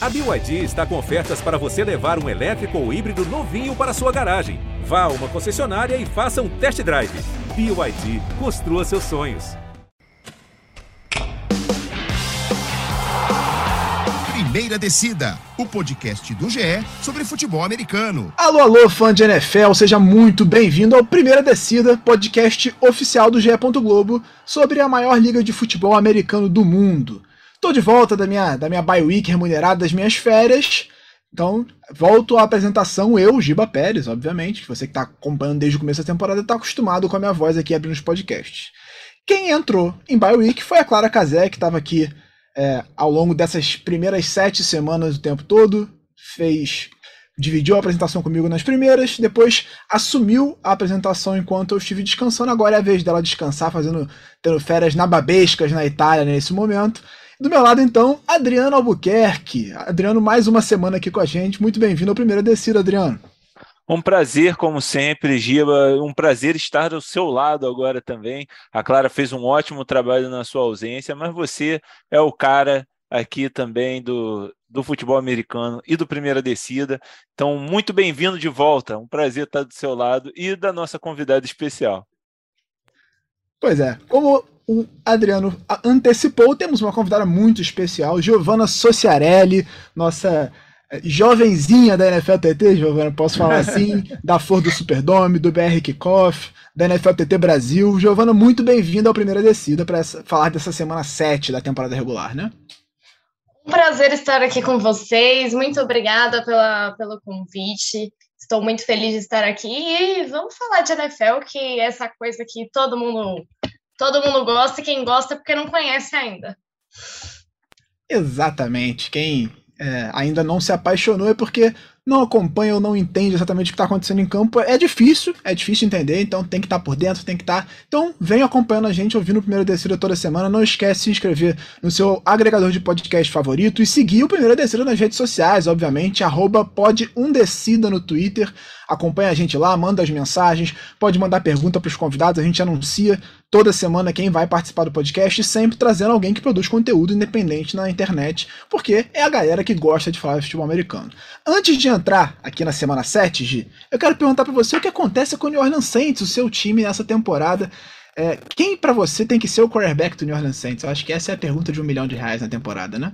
A BYD está com ofertas para você levar um elétrico ou híbrido novinho para sua garagem. Vá a uma concessionária e faça um test drive. BYD, construa seus sonhos. Primeira Descida, o podcast do GE sobre futebol americano. Alô, alô, fã de NFL, seja muito bem-vindo ao Primeira Descida, podcast oficial do GE. Globo sobre a maior liga de futebol americano do mundo. Tô de volta da minha, da minha bye week remunerada das minhas férias. Então, volto à apresentação, eu, Giba Pérez, obviamente, que você que está acompanhando desde o começo da temporada está acostumado com a minha voz aqui abrindo os podcasts. Quem entrou em bye week foi a Clara Cazé, que estava aqui é, ao longo dessas primeiras sete semanas o tempo todo, fez dividiu a apresentação comigo nas primeiras, depois assumiu a apresentação enquanto eu estive descansando. Agora é a vez dela descansar, fazendo tendo férias nababescas na Itália nesse momento. Do meu lado, então, Adriano Albuquerque. Adriano, mais uma semana aqui com a gente. Muito bem-vindo ao primeiro descido, Adriano. Um prazer, como sempre, Giba. Um prazer estar ao seu lado agora também. A Clara fez um ótimo trabalho na sua ausência, mas você é o cara aqui também do, do futebol americano e do Primeira Descida. Então, muito bem-vindo de volta. Um prazer estar do seu lado e da nossa convidada especial. Pois é, como o Adriano antecipou, temos uma convidada muito especial, Giovanna Sociarelli, nossa eh, jovenzinha da NFL TT, Giovanna, posso falar assim, da Flor do Superdome, do BR Kickoff, da NFL TT Brasil. Giovanna, muito bem-vinda ao Primeira Descida para falar dessa semana 7 da temporada regular, né? Um prazer estar aqui com vocês, muito obrigada pela, pelo convite. Estou muito feliz de estar aqui e vamos falar de NFL, que é essa coisa que todo mundo todo mundo gosta e quem gosta é porque não conhece ainda. Exatamente. Quem é, ainda não se apaixonou é porque não acompanha ou não entende exatamente o que está acontecendo em campo. É difícil, é difícil entender, então tem que estar tá por dentro, tem que estar. Tá... Então vem acompanhando a gente, ouvindo o Primeiro Descida toda semana. Não esquece de se inscrever no seu agregador de podcast favorito e seguir o Primeiro Descida nas redes sociais, obviamente, arroba no Twitter. Acompanha a gente lá, manda as mensagens, pode mandar pergunta para os convidados, a gente anuncia toda semana quem vai participar do podcast, sempre trazendo alguém que produz conteúdo independente na internet, porque é a galera que gosta de falar de futebol americano. Antes de entrar aqui na semana 7, Gi, eu quero perguntar para você o que acontece com o New Orleans Saints, o seu time nessa temporada. É, quem para você tem que ser o quarterback do New Orleans Saints? Eu acho que essa é a pergunta de um milhão de reais na temporada, né?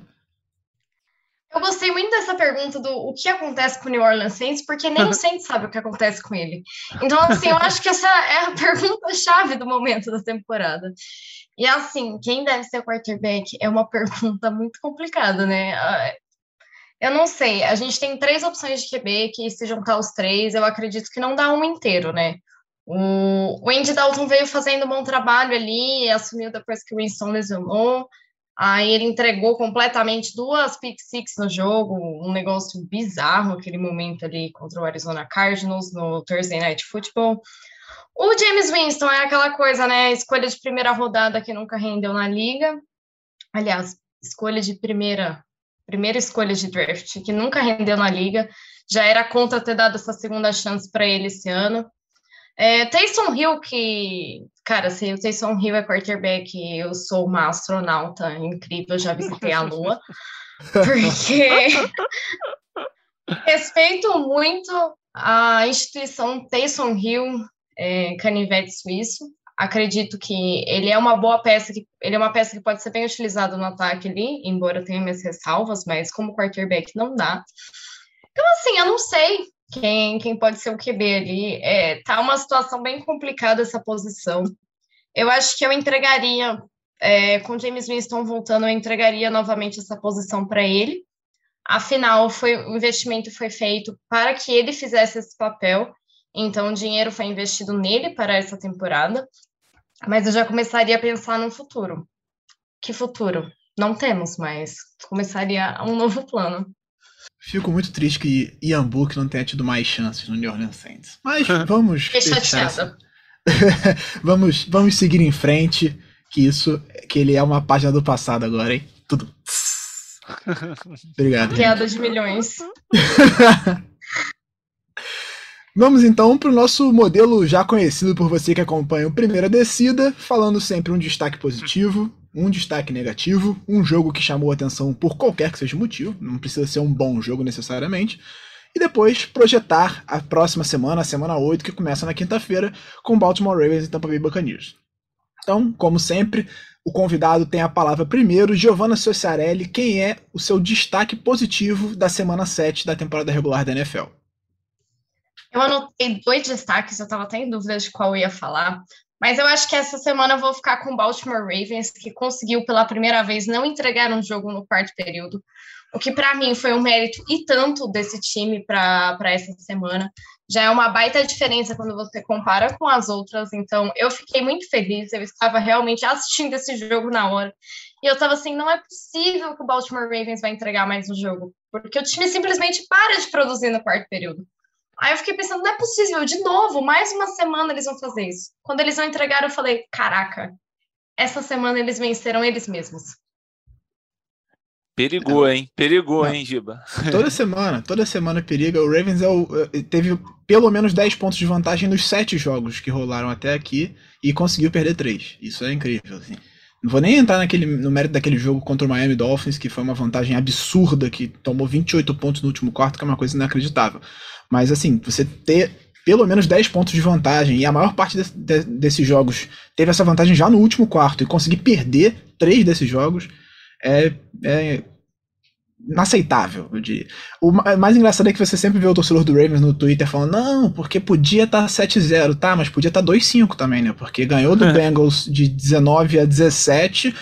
Eu gostei muito dessa pergunta do o que acontece com o New Orleans Saints, porque nem o Saints sabe o que acontece com ele. Então, assim, eu acho que essa é a pergunta-chave do momento da temporada. E, assim, quem deve ser o quarterback é uma pergunta muito complicada, né? Ah, eu não sei, a gente tem três opções de QB que, se juntar os três, eu acredito que não dá um inteiro, né? O Andy Dalton veio fazendo um bom trabalho ali, assumiu depois que o Winston lesionou. Aí ele entregou completamente duas pick six no jogo, um negócio bizarro aquele momento ali contra o Arizona Cardinals no Thursday Night Football. O James Winston é aquela coisa, né? Escolha de primeira rodada que nunca rendeu na liga. Aliás, escolha de primeira, primeira escolha de draft que nunca rendeu na liga. Já era conta ter dado essa segunda chance para ele esse ano. É, Taysom Hill, que, cara, se o Taysom Hill é quarterback, eu sou uma astronauta incrível, já visitei a Lua, porque respeito muito a instituição Taysom Hill, é, canivete suíço. Acredito que ele é uma boa peça, que ele é uma peça que pode ser bem utilizada no ataque ali, embora tenha minhas ressalvas, mas como quarterback não dá. Então, assim, eu não sei quem, quem pode ser o QB ali. É, tá uma situação bem complicada essa posição. Eu acho que eu entregaria, é, com James Winston voltando, eu entregaria novamente essa posição para ele. Afinal, foi, o investimento foi feito para que ele fizesse esse papel, então o dinheiro foi investido nele para essa temporada. Mas eu já começaria a pensar no futuro. Que futuro? Não temos, mas começaria um novo plano. Fico muito triste que Ian Book não tenha tido mais chances no New Orleans Saints. Mas vamos. vamos, vamos seguir em frente. Que isso, que ele é uma página do passado agora, hein? Tudo. Obrigado. Piada de milhões. Vamos então para o nosso modelo já conhecido por você que acompanha o Primeira Descida, falando sempre um destaque positivo, um destaque negativo, um jogo que chamou atenção por qualquer que seja o motivo, não precisa ser um bom jogo necessariamente, e depois projetar a próxima semana, a semana 8, que começa na quinta-feira, com Baltimore Ravens e Tampa Bay Buccaneers. Então, como sempre, o convidado tem a palavra primeiro. Giovanna Sociarelli, quem é o seu destaque positivo da semana 7 da temporada regular da NFL? Eu anotei dois destaques, eu estava até em dúvida de qual eu ia falar. Mas eu acho que essa semana eu vou ficar com o Baltimore Ravens, que conseguiu pela primeira vez não entregar um jogo no quarto período, o que para mim foi um mérito e tanto desse time para essa semana. Já é uma baita diferença quando você compara com as outras, então eu fiquei muito feliz, eu estava realmente assistindo esse jogo na hora. E eu estava assim, não é possível que o Baltimore Ravens vai entregar mais um jogo, porque o time simplesmente para de produzir no quarto período. Aí eu fiquei pensando, não é possível, de novo, mais uma semana eles vão fazer isso. Quando eles vão entregar, eu falei, caraca, essa semana eles venceram eles mesmos. Perigou, hein? Perigou, hein, Giba? Toda semana, toda semana periga. O Ravens é o, é, teve pelo menos 10 pontos de vantagem nos 7 jogos que rolaram até aqui e conseguiu perder 3. Isso é incrível, assim. Não vou nem entrar naquele, no mérito daquele jogo contra o Miami Dolphins, que foi uma vantagem absurda, que tomou 28 pontos no último quarto, que é uma coisa inacreditável. Mas assim, você ter pelo menos 10 pontos de vantagem, e a maior parte de, de, desses jogos teve essa vantagem já no último quarto, e conseguir perder três desses jogos é, é inaceitável, eu diria. O mais engraçado é que você sempre vê o torcedor do Ravens no Twitter falando, não, porque podia estar tá 7-0, tá, mas podia estar tá 2-5 também, né? Porque ganhou do é. Bengals de 19 a 17,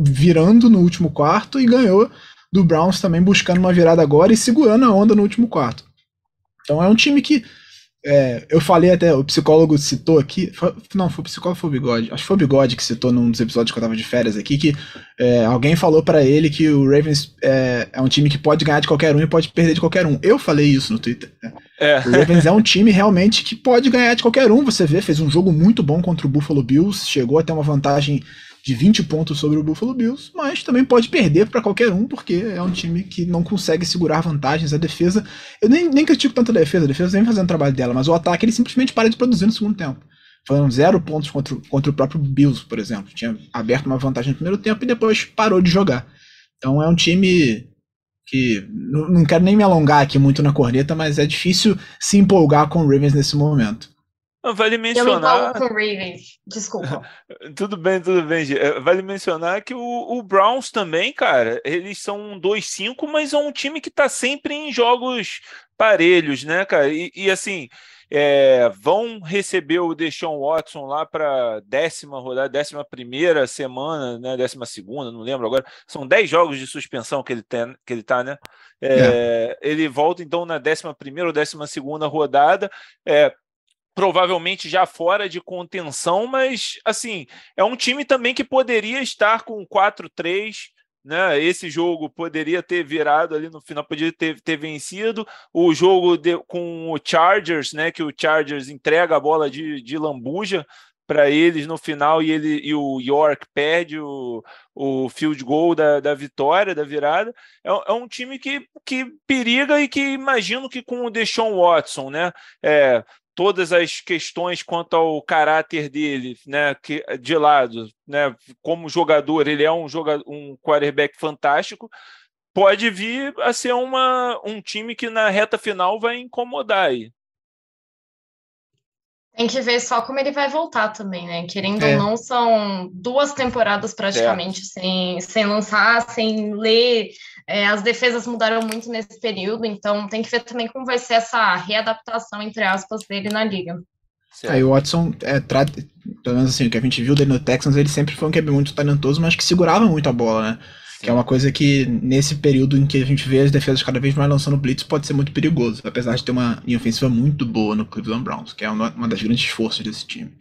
virando no último quarto, e ganhou do Browns também buscando uma virada agora e segurando a onda no último quarto. Então é um time que é, eu falei até, o psicólogo citou aqui, foi, não, foi o psicólogo foi o Bigode, acho que foi o Bigode que citou num dos episódios que eu tava de férias aqui, que é, alguém falou para ele que o Ravens é, é, um time que pode ganhar de qualquer um e pode perder de qualquer um. Eu falei isso no Twitter. Né? É. O Ravens é um time realmente que pode ganhar de qualquer um, você vê, fez um jogo muito bom contra o Buffalo Bills, chegou a ter uma vantagem de 20 pontos sobre o Buffalo Bills, mas também pode perder para qualquer um, porque é um time que não consegue segurar vantagens. A defesa, eu nem, nem critico tanto a defesa, a defesa vem fazendo o trabalho dela, mas o ataque ele simplesmente para de produzir no segundo tempo. Foram zero pontos contra, contra o próprio Bills, por exemplo. Tinha aberto uma vantagem no primeiro tempo e depois parou de jogar. Então é um time que não, não quero nem me alongar aqui muito na corneta, mas é difícil se empolgar com o Ravens nesse momento. Vale mencionar. Eu com Ravens, desculpa. tudo bem, tudo bem. É, vale mencionar que o, o Browns também, cara, eles são 2-5, mas é um time que tá sempre em jogos parelhos, né, cara? E, e assim, é, vão receber o Deshaun Watson lá para décima rodada, décima primeira semana, né? Décima segunda, não lembro agora. São 10 jogos de suspensão que ele tem, que ele tá, né? É, é. Ele volta então na décima primeira ou décima segunda rodada. É, provavelmente já fora de contenção, mas assim, é um time também que poderia estar com 4-3, né? Esse jogo poderia ter virado ali no final, poderia ter, ter vencido. O jogo de, com o Chargers, né? Que o Chargers entrega a bola de, de lambuja para eles no final e ele e o York perde o, o field goal da, da vitória, da virada. É, é, um time que, que periga e que imagino que com o Deshaun Watson, né? É, todas as questões quanto ao caráter dele, né, que, de lado, né, como jogador, ele é um jogador, um quarterback fantástico, pode vir a ser uma, um time que na reta final vai incomodar aí. Tem que ver só como ele vai voltar também, né? Querendo é. ou não, são duas temporadas praticamente sem, sem lançar, sem ler. É, as defesas mudaram muito nesse período, então tem que ver também como vai ser essa readaptação, entre aspas, dele na liga. Aí o Watson, é, pelo menos assim, o que a gente viu dele no Texans, ele sempre foi um QB muito talentoso, mas que segurava muito a bola, né? Que é uma coisa que, nesse período em que a gente vê as defesas cada vez mais lançando blitz, pode ser muito perigoso. Apesar de ter uma linha ofensiva muito boa no Cleveland Browns, que é uma, uma das grandes forças desse time.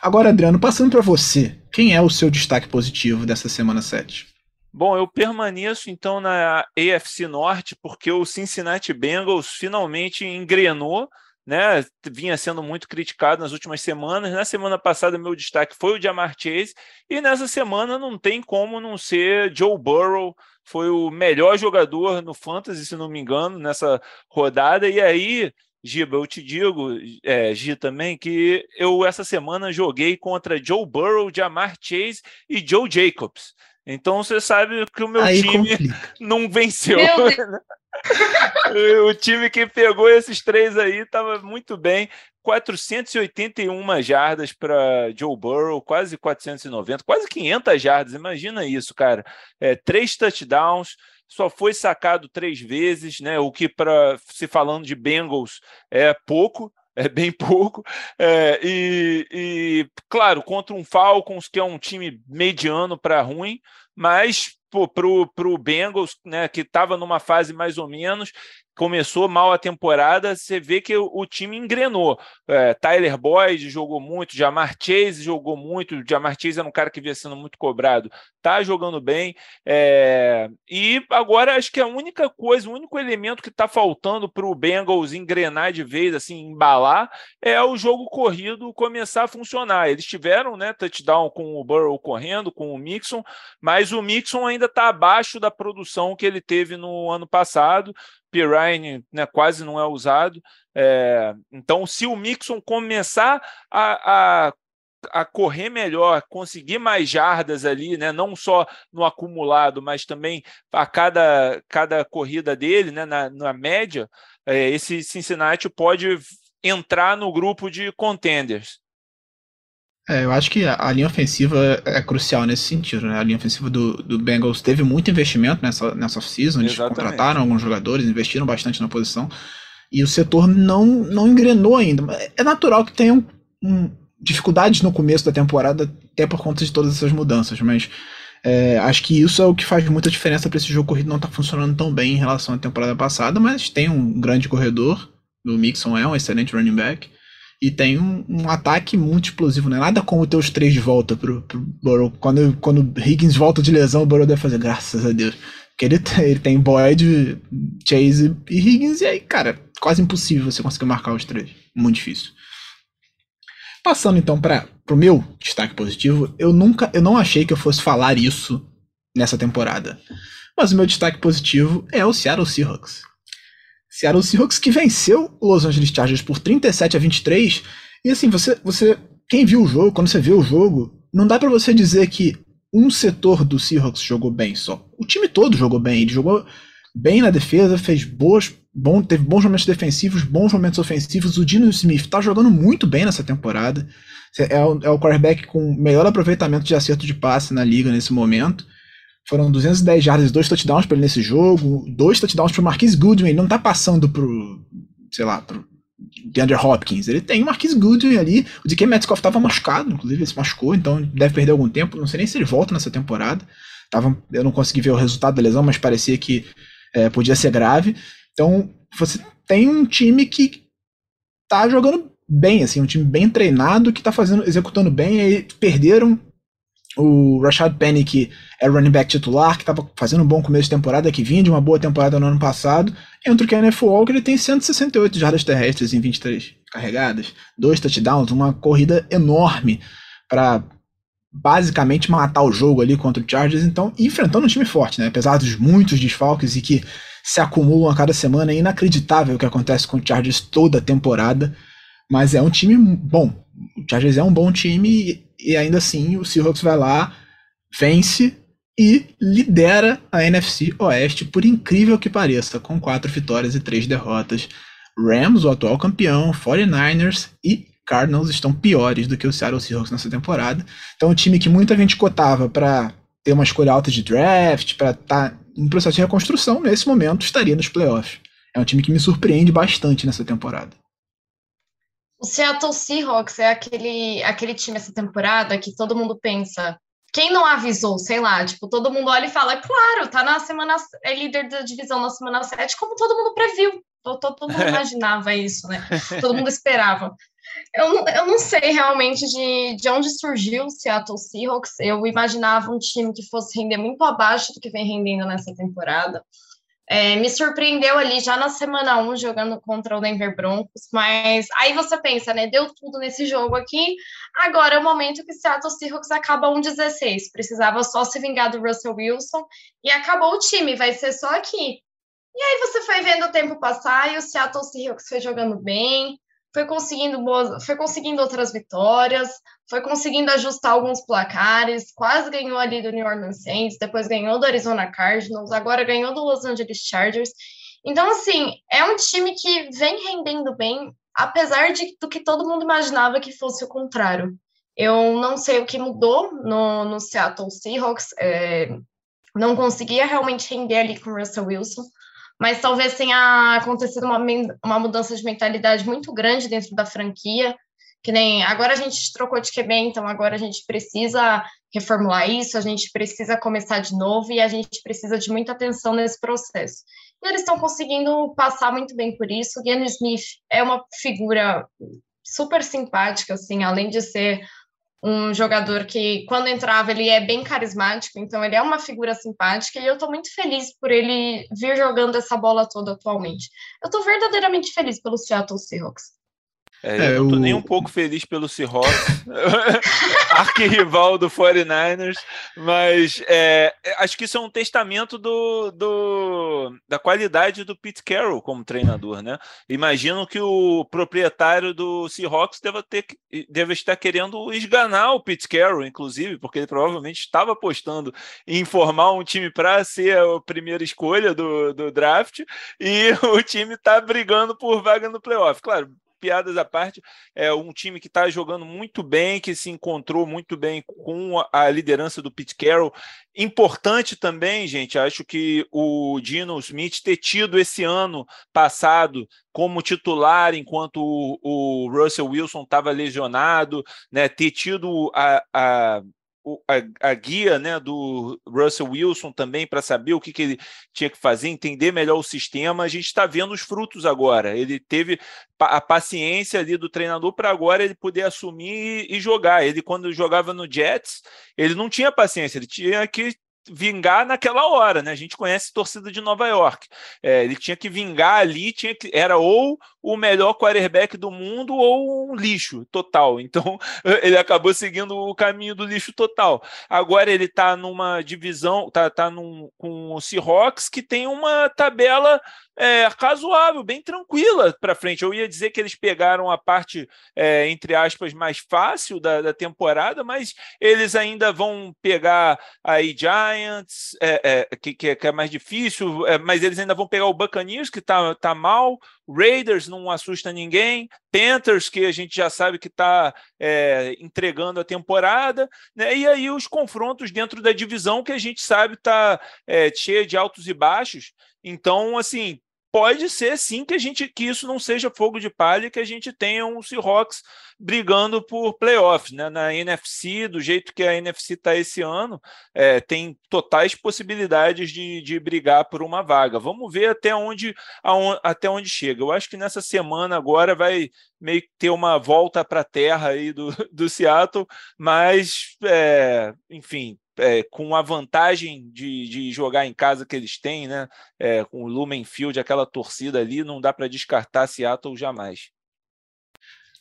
Agora, Adriano, passando para você, quem é o seu destaque positivo dessa semana 7? Bom, eu permaneço então na AFC Norte, porque o Cincinnati Bengals finalmente engrenou né, vinha sendo muito criticado nas últimas semanas. Na semana passada, meu destaque foi o Jamar Chase, e nessa semana não tem como não ser Joe Burrow, foi o melhor jogador no Fantasy, se não me engano, nessa rodada. E aí, Giba, eu te digo, é, Gi, também, que eu essa semana joguei contra Joe Burrow, Jamar Chase e Joe Jacobs. Então você sabe que o meu Aí time complica. não venceu. o time que pegou esses três aí estava muito bem. 481 jardas para Joe Burrow, quase 490, quase 500 jardas. Imagina isso, cara. É, três touchdowns, só foi sacado três vezes, né? O que, para se falando de Bengals, é pouco, é bem pouco. É, e, e, claro, contra um Falcons, que é um time mediano para ruim, mas para o Bengals, né, que estava numa fase mais ou menos, começou mal a temporada, você vê que o, time engrenou. É, Tyler Boyd jogou muito, Jamar Chase jogou muito, Jamar Chase era um cara que vinha sendo muito cobrado, tá jogando bem. É, e agora acho que a única coisa, o único elemento que está faltando para o Bengals engrenar de vez, assim, embalar, é o jogo corrido começar a funcionar. Eles tiveram né, touchdown com o Burrow correndo, com o Mixon, mas o Mixon ainda está abaixo da produção que ele teve no ano passado. Pirine né, quase não é usado. É, então, se o Mixon começar a, a, a, correr melhor, conseguir mais jardas ali, né, não só no acumulado, mas também a cada, cada corrida dele, né, na, na média, é, esse Cincinnati pode entrar no grupo de contenders. É, eu acho que a, linha ofensiva é, é crucial nesse sentido, né? A linha ofensiva do, do Bengals teve muito investimento nessa, nessa off-season, eles contrataram alguns jogadores, investiram bastante na posição, e o setor não, não engrenou ainda. É natural que tenham um, dificuldades no começo da temporada, até por conta de todas essas mudanças, mas é, acho que isso é o que faz muita diferença para esse jogo corrido não estar tá funcionando tão bem em relação à temporada passada, mas tem um grande corredor, o Mixon é um excelente running back, e tem um, um, ataque muito explosivo, né? Nada como ter os três de volta pro, pro Burrow. Quando, quando Higgins volta de lesão, o Burrow deve fazer, graças a Deus. Porque ele, ele tem Boyd, Chase e Higgins, e aí, cara, quase impossível você conseguir marcar os três. Muito difícil. Passando então para o meu destaque positivo, eu nunca, eu não achei que eu fosse falar isso nessa temporada. Mas o meu destaque positivo é o Seattle Seahawks. Seattle Seahawks que venceu o Los Angeles Chargers por 37 a 23. E assim, você, você quem viu o jogo, quando você vê o jogo, não dá para você dizer que um setor do Seahawks jogou bem só. O time todo jogou bem, ele jogou bem na defesa, fez boas, bom, teve bons momentos defensivos, bons momentos ofensivos. O Dino Smith tá jogando muito bem nessa temporada. É o, é o quarterback com melhor aproveitamento de acerto de passe na liga nesse momento. Foram 210 jardas e dois touchdowns para ele nesse jogo, dois touchdowns para o Marquise Goodwin. Ele não está passando pro, sei lá, pro DeAndre Hopkins. Ele tem o Marquise Goodwin ali. O DK Metcalf estava machucado, inclusive ele se machucou, então deve perder algum tempo. Não sei nem se ele volta nessa temporada. Tava, eu não consegui ver o resultado da lesão, mas parecia que é, podia ser grave. Então você tem um time que tá jogando bem, assim, um time bem treinado que tá fazendo, executando bem. Aí perderam o Rashad Penny, que é running back titular, que estava fazendo um bom começo de temporada, que vinha de uma boa temporada no ano passado. Entra o Kenneth Walker, ele tem 168 jardas terrestres em 23 carregadas, dois touchdowns, uma corrida enorme para basicamente matar o jogo ali contra o Chargers, então enfrentando um time forte, né? Apesar dos muitos desfalques e que se acumulam a cada semana, é inacreditável o que acontece com o Chargers toda a temporada, mas é um time bom. O Chargers é um bom time e ainda assim o Seahawks vai lá, vence e lidera a NFC Oeste, por incrível que pareça, com quatro vitórias e três derrotas. Rams, o atual campeão, 49ers e Cardinals estão piores do que o Seattle Seahawks nessa temporada. Então, um time que muita gente cotava para ter uma escolha alta de draft, para estar tá em processo de reconstrução, nesse momento estaria nos playoffs. É um time que me surpreende bastante nessa temporada. O Seattle Seahawks é aquele, aquele time essa temporada que todo mundo pensa. Quem não avisou, sei lá, tipo, todo mundo olha e fala, claro, tá na semana, é líder da divisão na semana 7, como todo mundo previu. Todo, todo mundo imaginava isso, né? Todo mundo esperava. Eu, eu não sei realmente de, de onde surgiu o Seattle Seahawks. Eu imaginava um time que fosse render muito abaixo do que vem rendendo nessa temporada. É, me surpreendeu ali já na semana 1 jogando contra o Denver Broncos, mas aí você pensa, né? Deu tudo nesse jogo aqui. Agora é o momento que o Seattle Seahawks acaba 1-16. Precisava só se vingar do Russell Wilson e acabou o time, vai ser só aqui. E aí você foi vendo o tempo passar e o Seattle Seahawks foi jogando bem, foi conseguindo boas, foi conseguindo outras vitórias, foi conseguindo ajustar alguns placares, quase ganhou ali do New Orleans Saints, depois ganhou do Arizona Cardinals, agora ganhou do Los Angeles Chargers. Então, assim, é um time que vem rendendo bem, apesar de, do que todo mundo imaginava que fosse o contrário. Eu não sei o que mudou no, no Seattle Seahawks, é, não conseguia realmente render ali com o Russell Wilson, mas talvez tenha acontecido uma, uma mudança de mentalidade muito grande dentro da franquia, que nem agora a gente trocou de QB, então agora a gente precisa reformular isso, a gente precisa começar de novo e a gente precisa de muita atenção nesse processo. E eles estão conseguindo passar muito bem por isso. O Geno Smith é uma figura super simpática, assim, além de ser um jogador que, quando entrava, ele é bem carismático, então ele é uma figura simpática e eu estou muito feliz por ele vir jogando essa bola toda atualmente. Eu estou verdadeiramente feliz pelo Seattle Seahawks. É, eu é, não tô nem um pouco feliz pelo Seahawks, arquirrival do 49ers, mas é, acho que isso é um testamento do, do, da qualidade do Pete Carroll como treinador, né? Imagino que o proprietário do Seahawks deva, ter, deve estar querendo esganar o Pete Carroll, inclusive, porque ele provavelmente estava apostando em formar um time para ser a primeira escolha do, do draft e o time está brigando por vaga no playoff. Claro, piadas à parte, é um time que está jogando muito bem, que se encontrou muito bem com a liderança do Pete Carroll. Importante também, gente, acho que o Dino Smith ter tido esse ano passado como titular enquanto o, o Russell Wilson estava lesionado, né, ter tido a, a a, a, guia né, do Russell Wilson também para saber o que, que ele tinha que fazer, entender melhor o sistema. A gente está vendo os frutos agora. Ele teve a paciência ali do treinador para agora ele poder assumir e jogar. Ele, quando jogava no Jets, ele não tinha paciência, ele tinha que vingar naquela hora, né? A gente conhece a torcida de Nova York. É, ele tinha que vingar ali, tinha que era ou o melhor quarterback do mundo ou um lixo total. Então ele acabou seguindo o caminho do lixo total. Agora ele está numa divisão, tá, tá num, com o Seahawks que tem uma tabela é, razoável, bem tranquila para frente. Eu ia dizer que eles pegaram a parte, é, entre aspas, mais fácil da, da, temporada, mas eles ainda vão pegar aí Giants, é, é que, que, é mais difícil, é, mas eles ainda vão pegar o Buccaneers, que está tá mal, Raiders não assusta ninguém, Panthers, que a gente já sabe que está é, entregando a temporada, né? e aí os confrontos dentro da divisão que a gente sabe está é, cheia de altos e baixos. Então, assim, pode ser sim que a gente que isso não seja fogo de palha, que a gente tenha um Seahawks brigando por playoffs, né? Na NFC, do jeito que a NFC está esse ano, é, tem totais possibilidades de, de brigar por uma vaga. Vamos ver até onde, até onde chega. Eu acho que nessa semana agora vai meio que ter uma volta para a terra aí do, do Seattle, mas é, enfim, é, com a vantagem de, de, jogar em casa que eles têm, né? É, com o Lumen Field, aquela torcida ali, não dá para descartar Seattle jamais.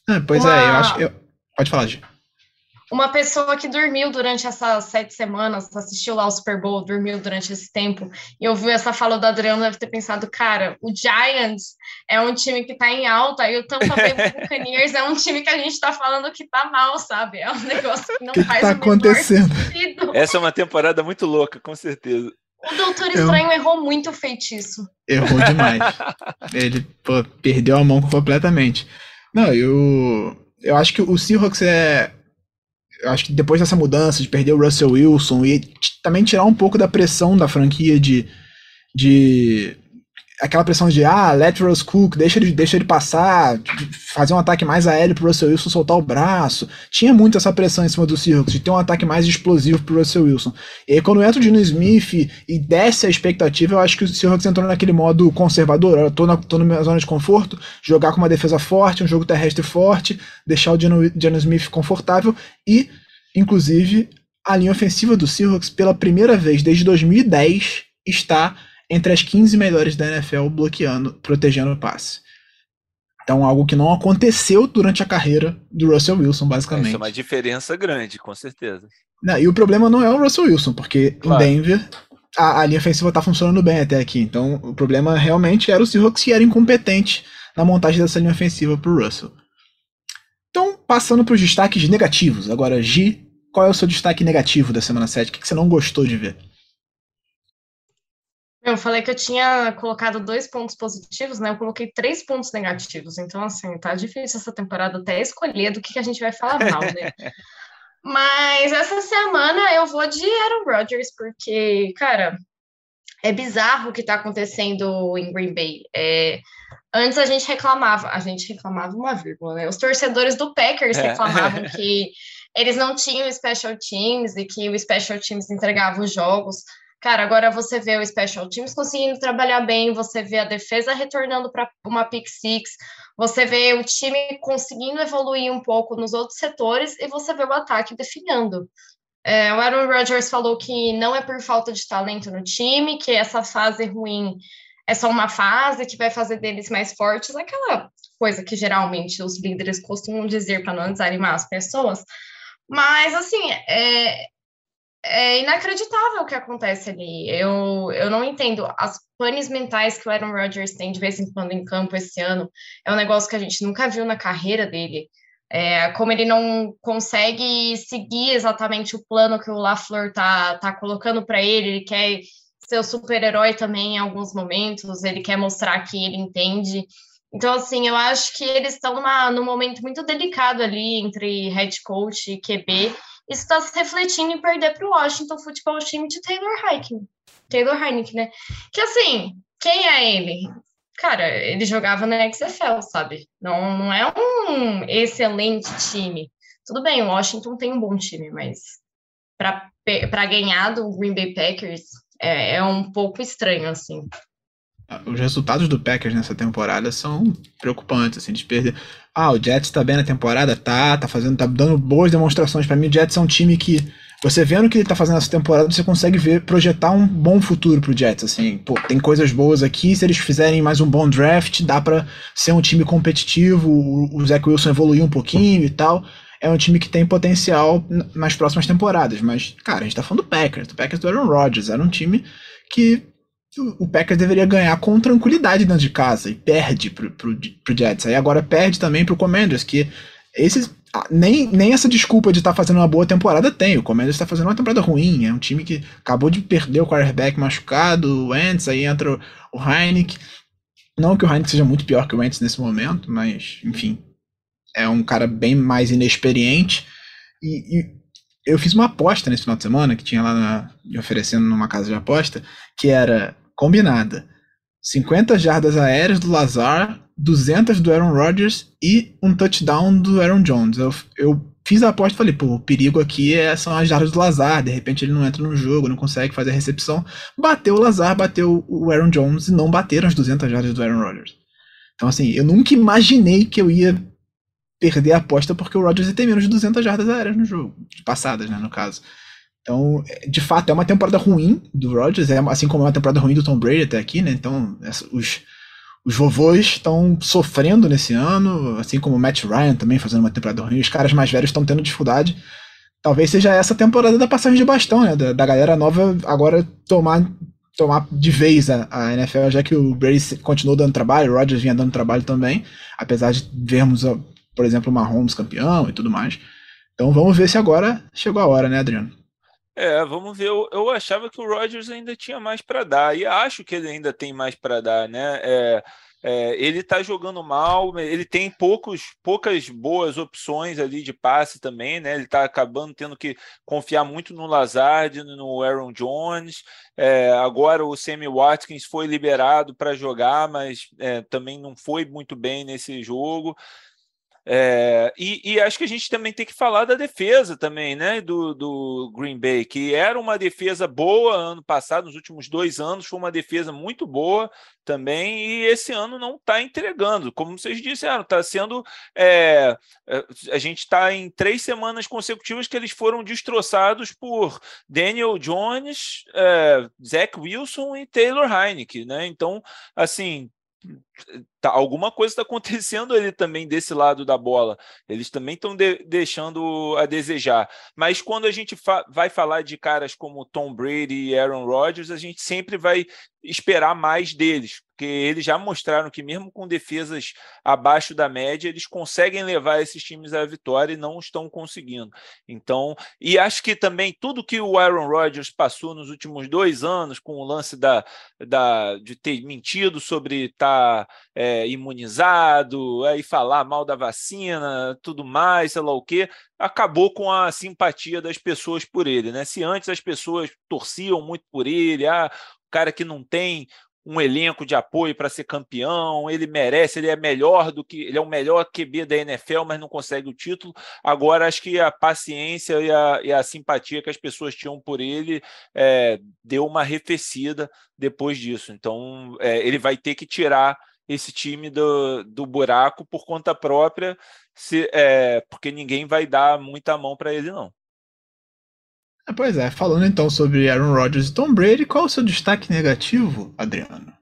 É, pois Uma... é, eu acho. Eu... Pode falar, Gi uma pessoa que dormiu durante essas sete semanas, assistiu lá o Super Bowl, dormiu durante esse tempo, e ouviu essa fala do Adriano, deve ter pensado, cara, o Giants é um time que tá em alta, e o Tampa Bay Buccaneers é um time que a gente tá falando que tá mal, sabe? É um negócio que não que faz tá acontecendo? sentido. Essa é uma temporada muito louca, com certeza. O Doutor Estranho Eu... errou muito o feitiço. Errou demais. Ele pô, perdeu a mão completamente. Não, eu, eu acho que o Seahawks é, acho que depois dessa mudança de perder o Russell Wilson e também tirar um pouco da pressão da franquia de, de aquela pressão de ah, let Russ Cook, deixa ele, deixa ele passar, fazer um ataque mais aéreo pro Russell Wilson soltar o braço. Tinha muito essa pressão em cima do Seahawks, de ter um ataque mais explosivo pro Russell Wilson. E aí, quando entra o Dino Smith e desce a expectativa, eu acho que o Seahawks entrou naquele modo conservador. Eu tô na, tô na minha zona de conforto, jogar com uma defesa forte, um jogo terrestre forte, deixar o Dino, Dino Smith confortável e, inclusive, a linha ofensiva do Seahawks, pela primeira vez desde 2010, está entre as 15 melhores da NFL bloqueando, protegendo o passe. Então, algo que não aconteceu durante a carreira do Russell Wilson, basicamente. Isso é uma diferença grande, com certeza. Não, e o problema não é o Russell Wilson, porque claro. em Denver, a, a, linha ofensiva tá funcionando bem até aqui. Então, o problema realmente era o Seahawks que era incompetente na montagem dessa linha ofensiva pro Russell. Então, passando para os destaques negativos. Agora, Gi, qual é o seu destaque negativo da semana 7? O que você não gostou de ver? Eu falei que eu tinha colocado dois pontos positivos, né? Eu coloquei três pontos negativos. Então, assim, tá difícil essa temporada até escolher do que, que a gente vai falar mal, né? Mas essa semana eu vou de Aaron Rodgers, porque, cara, é bizarro o que tá acontecendo em Green Bay. É, antes a gente reclamava, a gente reclamava uma vírgula, né? Os torcedores do Packers é. reclamavam que eles não tinham special teams e que o special teams entregava os jogos. Cara, agora você vê o Special Teams conseguindo trabalhar bem, você vê a defesa retornando para uma pick six, você vê o time conseguindo evoluir um pouco nos outros setores e você vê o ataque definhando. É, o Aaron Rodgers falou que não é por falta de talento no time, que essa fase ruim é só uma fase que vai fazer deles mais fortes, aquela coisa que geralmente os líderes costumam dizer para não desanimar as pessoas. Mas, assim, é, é inacreditável o que acontece ali. Eu, eu não entendo. As panes mentais que o Aaron Rodgers tem de vez em quando em campo esse ano é um negócio que a gente nunca viu na carreira dele. É, como ele não consegue seguir exatamente o plano que o LaFleur tá, tá colocando para ele, ele quer ser o super-herói também em alguns momentos, ele quer mostrar que ele entende. Então, assim, eu acho que eles estão num momento muito delicado ali entre head coach e QB, isso está se refletindo em perder para o Washington Football Team de Taylor Heineken. Taylor Heineken, né? Que assim, quem é ele? Cara, ele jogava na XFL, sabe? Não, não é um excelente time. Tudo bem, o Washington tem um bom time, mas para ganhar do Green Bay Packers é, é um pouco estranho, assim os resultados do Packers nessa temporada são preocupantes, assim, de perder. Ah, o Jets tá bem na temporada, tá, tá fazendo, tá dando boas demonstrações para mim. O Jets é um time que você vendo o que ele tá fazendo nessa temporada, você consegue ver projetar um bom futuro pro Jets, assim, pô, tem coisas boas aqui, se eles fizerem mais um bom draft, dá para ser um time competitivo, o, o Zach Wilson evoluiu um pouquinho e tal. É um time que tem potencial nas próximas temporadas, mas, cara, a gente tá falando do Packers, do Packers do Aaron Rodgers, era um time que o Packers deveria ganhar com tranquilidade dentro de casa e perde pro, pro, pro Jets. Aí agora perde também pro Commanders, que esses nem, nem essa desculpa de estar tá fazendo uma boa temporada tem. O Commanders está fazendo uma temporada ruim. É um time que acabou de perder o quarterback machucado, o Wentz, aí entra o, o Heineck. Não que o Heineck seja muito pior que o Wentz nesse momento, mas, enfim, é um cara bem mais inexperiente. E, e eu fiz uma aposta nesse final de semana, que tinha lá na, oferecendo numa casa de aposta, que era combinada. 50 jardas aéreas do Lazar, 200 do Aaron Rodgers e um touchdown do Aaron Jones. Eu, eu fiz a aposta e falei, pô, o perigo aqui é, são as jardas do Lazar, de repente ele não entra no jogo, não consegue fazer a recepção. Bateu o Lazar, bateu o Aaron Jones e não bateram as 200 jardas do Aaron Rodgers. Então, assim, eu nunca imaginei que eu ia perder a aposta porque o Rodgers ia ter menos de 200 jardas aéreas no jogo, passadas, né, no caso. Então, de fato, é uma temporada ruim do Rodgers, é assim como é uma temporada ruim do Tom Brady até aqui, né? Então, os, os vovôs estão sofrendo nesse ano, assim como o Matt Ryan também fazendo uma temporada ruim. Os caras mais velhos estão tendo dificuldade. Talvez seja essa temporada da passagem de bastão, né? Da, da galera nova agora tomar, tomar de vez a, a NFL, já que o Brady continuou dando trabalho, o Rodgers vinha dando trabalho também, apesar de vermos, por exemplo, o Mahomes campeão e tudo mais. Então vamos ver se agora chegou a hora, né, Adriano? É, vamos ver. Eu, eu achava que o Rodgers ainda tinha mais para dar, e acho que ele ainda tem mais para dar, né? É, é, ele está jogando mal, ele tem poucos, poucas boas opções ali de passe também, né? Ele está acabando tendo que confiar muito no Lazard, no Aaron Jones. É, agora o Sammy Watkins foi liberado para jogar, mas é, também não foi muito bem nesse jogo. É, e, e, acho que a gente também tem que falar da defesa também, né? Do, do Green Bay, que era uma defesa boa ano passado, nos últimos dois anos, foi uma defesa muito boa também, e esse ano não está entregando. Como vocês disseram, está sendo. É, é a gente está em três semanas consecutivas que eles foram destroçados por Daniel Jones, é, Zach Wilson e Taylor Heineke, né? Então, assim, tá, alguma coisa está acontecendo ali também desse lado da bola. Eles também estão de, deixando a desejar. Mas quando a gente fa vai falar de caras como Tom Brady e Aaron Rodgers, a gente sempre vai esperar mais deles, porque eles já mostraram que mesmo com defesas abaixo da média, eles conseguem levar esses times à vitória e não estão conseguindo. Então, e acho que também tudo que o Aaron Rodgers passou nos últimos dois anos, com o lance da, da de ter mentido sobre estar tá, é, imunizado, aí falar mal da vacina, tudo mais, sei lá o quê, acabou com a simpatia das pessoas por ele, né? Se antes as pessoas torciam muito por ele, ah, cara que não tem um elenco de apoio para ser campeão, ele merece, ele é melhor do que ele é o melhor QB da NFL, mas não consegue o título. Agora acho que a paciência e a, e a simpatia que as pessoas tinham por ele é, deu uma arrefecida depois disso. Então é, ele vai ter que tirar esse time do, do buraco por conta própria, se, é, porque ninguém vai dar muita mão para ele não. É, pois é, falando então sobre Aaron Rodgers e Tom Brady, qual o seu destaque negativo, Adriano?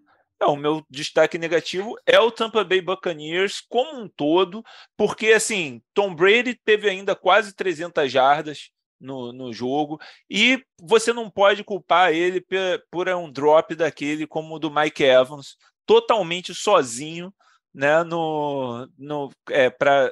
Não, o meu destaque negativo é o Tampa Bay Buccaneers como um todo, porque assim, Tom Brady teve ainda quase 300 jardas no, no jogo e você não pode culpar ele por, por um drop daquele como o do Mike Evans, totalmente sozinho, né, no, no é, para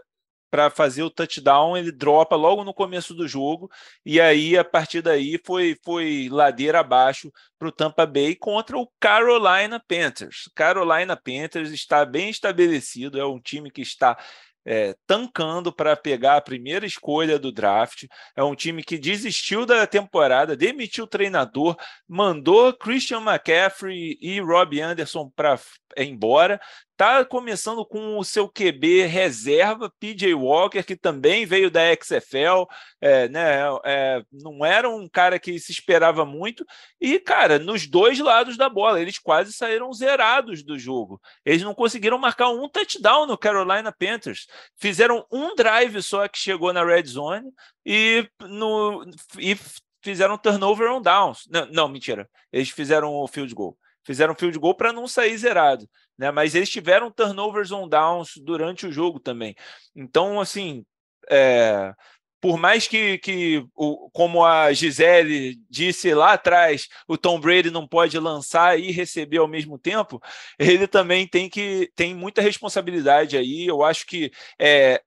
para fazer o touchdown, ele dropa logo no começo do jogo, e aí a partir daí foi, foi ladeira abaixo para o Tampa Bay contra o Carolina Panthers. Carolina Panthers está bem estabelecido, é um time que está é, tancando para pegar a primeira escolha do draft. É um time que desistiu da temporada, demitiu o treinador, mandou Christian McCaffrey e Robbie Anderson para embora, Tá começando com o seu QB reserva, PJ Walker, que também veio da XFL, é, né, é, não era um cara que se esperava muito. E, cara, nos dois lados da bola, eles quase saíram zerados do jogo. Eles não conseguiram marcar um touchdown no Carolina Panthers. Fizeram um drive só que chegou na red zone e, no, e fizeram turnover on downs. Não, não, mentira. Eles fizeram o field goal fizeram field goal para não sair zerado, né? Mas eles tiveram turnovers on downs durante o jogo também. Então, assim, é, por mais que, que o, como a Gisele disse lá atrás, o Tom Brady não pode lançar e receber ao mesmo tempo, ele também tem que tem muita responsabilidade aí. Eu acho que é,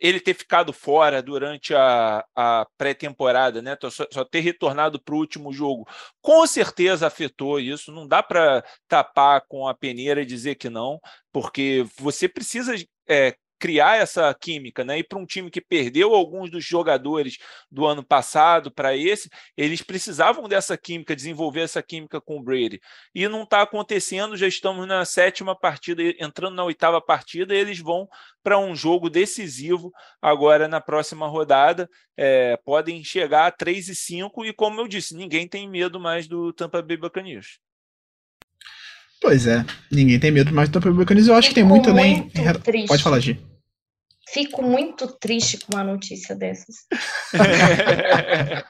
ele ter ficado fora durante a, a pré-temporada, né? Só, só, ter retornado para o último jogo, com certeza afetou isso. Não dá para tapar com a peneira e dizer que não, porque você precisa é, criar essa química, né? E para um time que perdeu alguns dos jogadores do ano passado para esse, eles precisavam dessa química, desenvolver essa química com o Brady. E não está acontecendo, já estamos na sétima partida, entrando na oitava partida, e eles vão para um jogo decisivo agora na próxima rodada. É, podem chegar a 3 e 5, e como eu disse, ninguém tem medo mais do Tampa Bay Buccaneers. Pois é, ninguém tem medo mais do Tampa Bay Buccaneers. Eu acho que tem muito além. Pode falar, Gi. Fico muito triste com uma notícia dessas.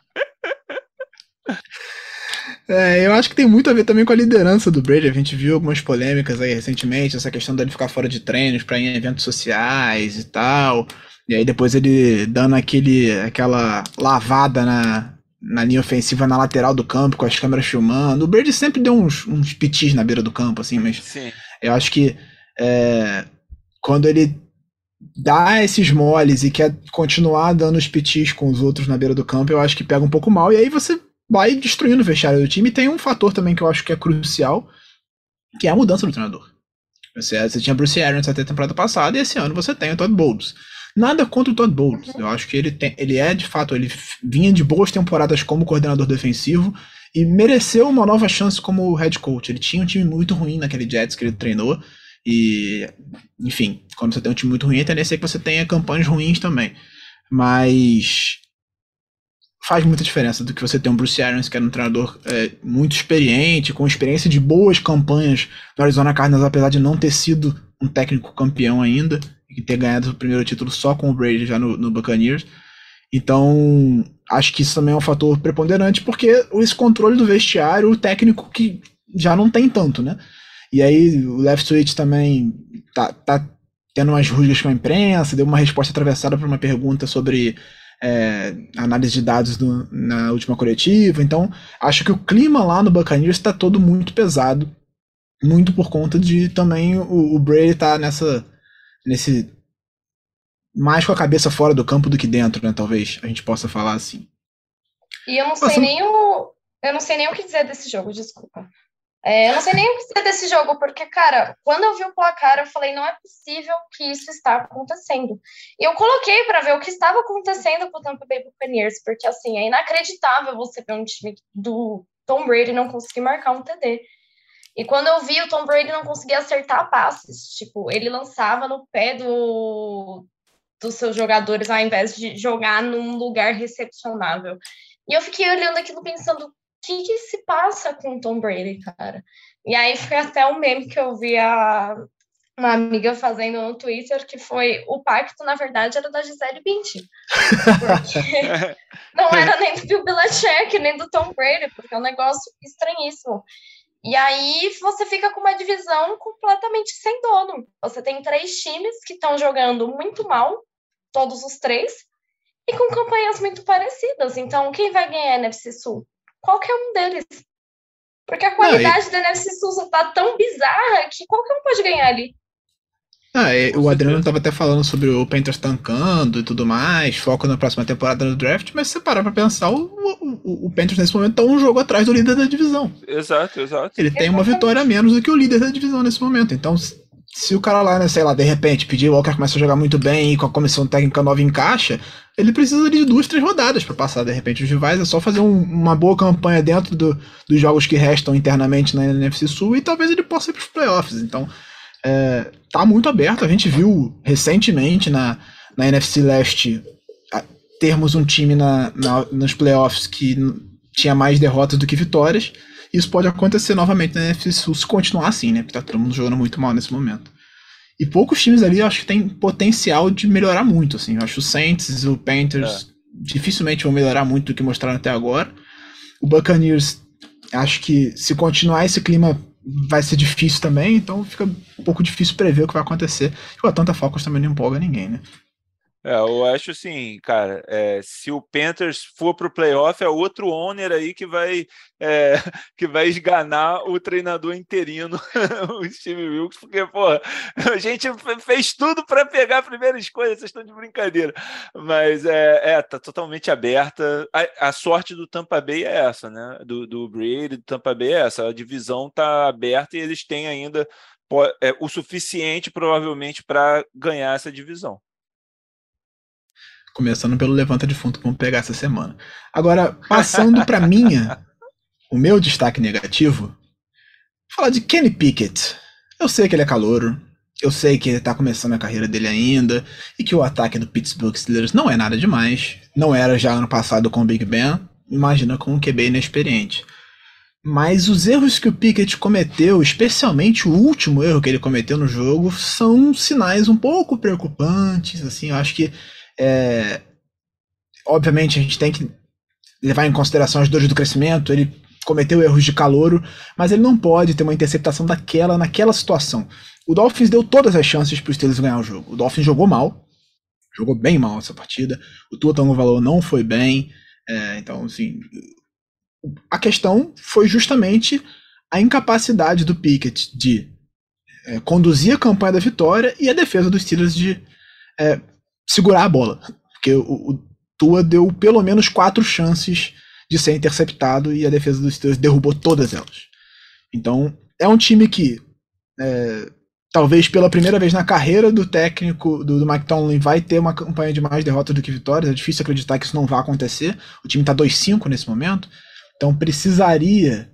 É, eu acho que tem muito a ver também com a liderança do Brady. A gente viu algumas polêmicas aí recentemente, essa questão dele ficar fora de treinos para ir em eventos sociais e tal. E aí depois ele dando aquele, aquela lavada na, na linha ofensiva na lateral do campo, com as câmeras filmando. O Brady sempre deu uns, uns pitis na beira do campo, assim, mas Sim. eu acho que é, quando ele dá esses moles e quer continuar dando os pitis com os outros na beira do campo, eu acho que pega um pouco mal. E aí você vai destruindo o vestiário do time. E tem um fator também que eu acho que é crucial, que é a mudança do treinador. Você, você tinha Bruce Arians até a temporada passada e esse ano você tem o Todd Bowles. Nada contra o Todd Bowles. Eu acho que ele, tem, ele é, de fato, ele vinha de boas temporadas como coordenador defensivo e mereceu uma nova chance como head coach. Ele tinha um time muito ruim naquele Jets que ele treinou e, enfim, quando você tem um time muito ruim, a tendência é que você tenha campanhas ruins também. Mas faz muita diferença do que você ter um Bruce Arians, que era um treinador é, muito experiente, com experiência de boas campanhas no Arizona Cardinals, apesar de não ter sido um técnico campeão ainda, e ter ganhado o primeiro título só com o Brady já no, no Buccaneers. Então, acho que isso também é um fator preponderante, porque esse controle do vestiário, o técnico que já não tem tanto, né? E aí o Left Switch também tá, tá tendo umas rusgas com a imprensa, deu uma resposta atravessada para uma pergunta sobre é, análise de dados do, na última coletiva. Então, acho que o clima lá no Buccaneers está todo muito pesado, muito por conta de também o, o Brady tá nessa nesse mais com a cabeça fora do campo do que dentro, né? Talvez a gente possa falar assim. E eu não sei nem o eu não sei nem o que dizer desse jogo, desculpa. É, eu não sei nem o que desse jogo, porque, cara, quando eu vi o placar, eu falei, não é possível que isso está acontecendo. E eu coloquei para ver o que estava acontecendo com o Tampa Bay Buccaneers, porque, assim, é inacreditável você ver um time do Tom Brady não conseguir marcar um TD. E quando eu vi o Tom Brady não conseguir acertar passes, tipo, ele lançava no pé do, dos seus jogadores ao invés de jogar num lugar recepcionável. E eu fiquei olhando aquilo pensando, que, que se passa com o Tom Brady, cara? E aí foi até um meme que eu vi a, uma amiga fazendo no Twitter, que foi o pacto, na verdade, era da Gisele Bündchen. Porque não era nem do Bill Belichick, nem do Tom Brady, porque é um negócio estranhíssimo. E aí você fica com uma divisão completamente sem dono. Você tem três times que estão jogando muito mal, todos os três, e com campanhas muito parecidas. Então, quem vai ganhar a NFC Sul? Qualquer um deles. Porque a qualidade não, e... da NFC Sul tá tão bizarra que qualquer um pode ganhar ali. Ah, o Adriano estava até falando sobre o Panthers tancando e tudo mais, foco na próxima temporada no draft, mas se você parar pra pensar, o, o, o Panthers nesse momento tá um jogo atrás do líder da divisão. Exato, exato. Ele tem uma vitória a menos do que o líder da divisão nesse momento. Então, se o cara lá, né, sei lá, de repente, pedir o Walker começa a jogar muito bem e com a comissão técnica nova encaixa, ele precisa de duas, três rodadas para passar, de repente, os rivais. É só fazer um, uma boa campanha dentro do, dos jogos que restam internamente na NFC Sul e talvez ele possa ir para os playoffs. Então, é, tá muito aberto. A gente viu recentemente na, na NFC Leste termos um time na, na, nos playoffs que tinha mais derrotas do que vitórias. Isso pode acontecer novamente na NFC Sul se continuar assim, né? Porque tá todo mundo jogando muito mal nesse momento. E poucos times ali eu acho que tem potencial de melhorar muito, assim. Eu acho o Saints, o Panthers é. dificilmente vão melhorar muito do que mostraram até agora. O Buccaneers, acho que se continuar esse clima vai ser difícil também, então fica um pouco difícil prever o que vai acontecer. E o Atlanta Falcons também não empolga ninguém, né? É, eu acho assim, cara, é, se o Panthers for para o playoff, é outro owner aí que vai, é, que vai esganar o treinador interino, o Steve Wilkes, porque, pô, a gente fez tudo para pegar a primeira escolha, vocês estão de brincadeira. Mas é, é tá totalmente aberta. A, a, sorte do Tampa Bay é essa, né? Do, do Brady, do Tampa Bay é essa. A divisão tá aberta e eles têm ainda é, o suficiente, provavelmente, para ganhar essa divisão. Começando pelo levanta de fundo que vamos pegar essa semana. Agora, passando para minha, o meu destaque negativo, falar de Kenny Pickett. Eu sei que ele é calouro, eu sei que ele tá começando a carreira dele ainda, e que o ataque do Pittsburgh Steelers não é nada demais. Não era já ano passado com o Big Ben, imagina com um QB inexperiente. Mas os erros que o Pickett cometeu, especialmente o último erro que ele cometeu no jogo, são sinais um pouco preocupantes. Assim, eu acho que é, obviamente, a gente tem que levar em consideração as dores do crescimento. Ele cometeu erros de calouro, mas ele não pode ter uma interceptação daquela naquela situação. O Dolphins deu todas as chances para os Steelers ganhar o jogo. O Dolphins jogou mal, jogou bem mal essa partida. O Tua Valor não foi bem. É, então, assim, a questão foi justamente a incapacidade do Pickett de é, conduzir a campanha da vitória e a defesa dos Steelers de é, segurar a bola. Porque o, o Tua deu pelo menos quatro chances de ser interceptado e a defesa dos Steelers derrubou todas elas. Então, é um time que, é, talvez pela primeira vez na carreira do técnico do, do Mike Tomlin, vai ter uma campanha de mais derrotas do que vitórias. É difícil acreditar que isso não vai acontecer. O time está 2-5 nesse momento. Então, precisaria.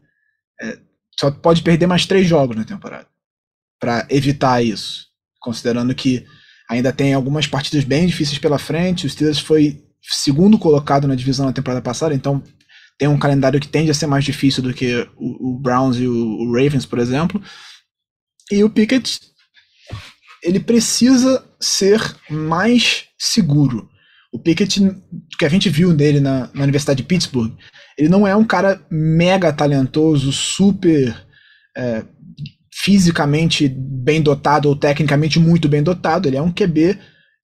É, só pode perder mais três jogos na temporada para evitar isso. Considerando que Ainda tem algumas partidas bem difíceis pela frente. O Steelers foi segundo colocado na divisão na temporada passada, então tem um calendário que tende a ser mais difícil do que o, o Browns e o, o, Ravens, por exemplo. E o Pickett ele precisa ser mais seguro. O Pickett, que a gente viu nele na, na Universidade de Pittsburgh, ele não é um cara mega talentoso, super é, fisicamente bem dotado ou tecnicamente muito bem dotado. Ele é um QB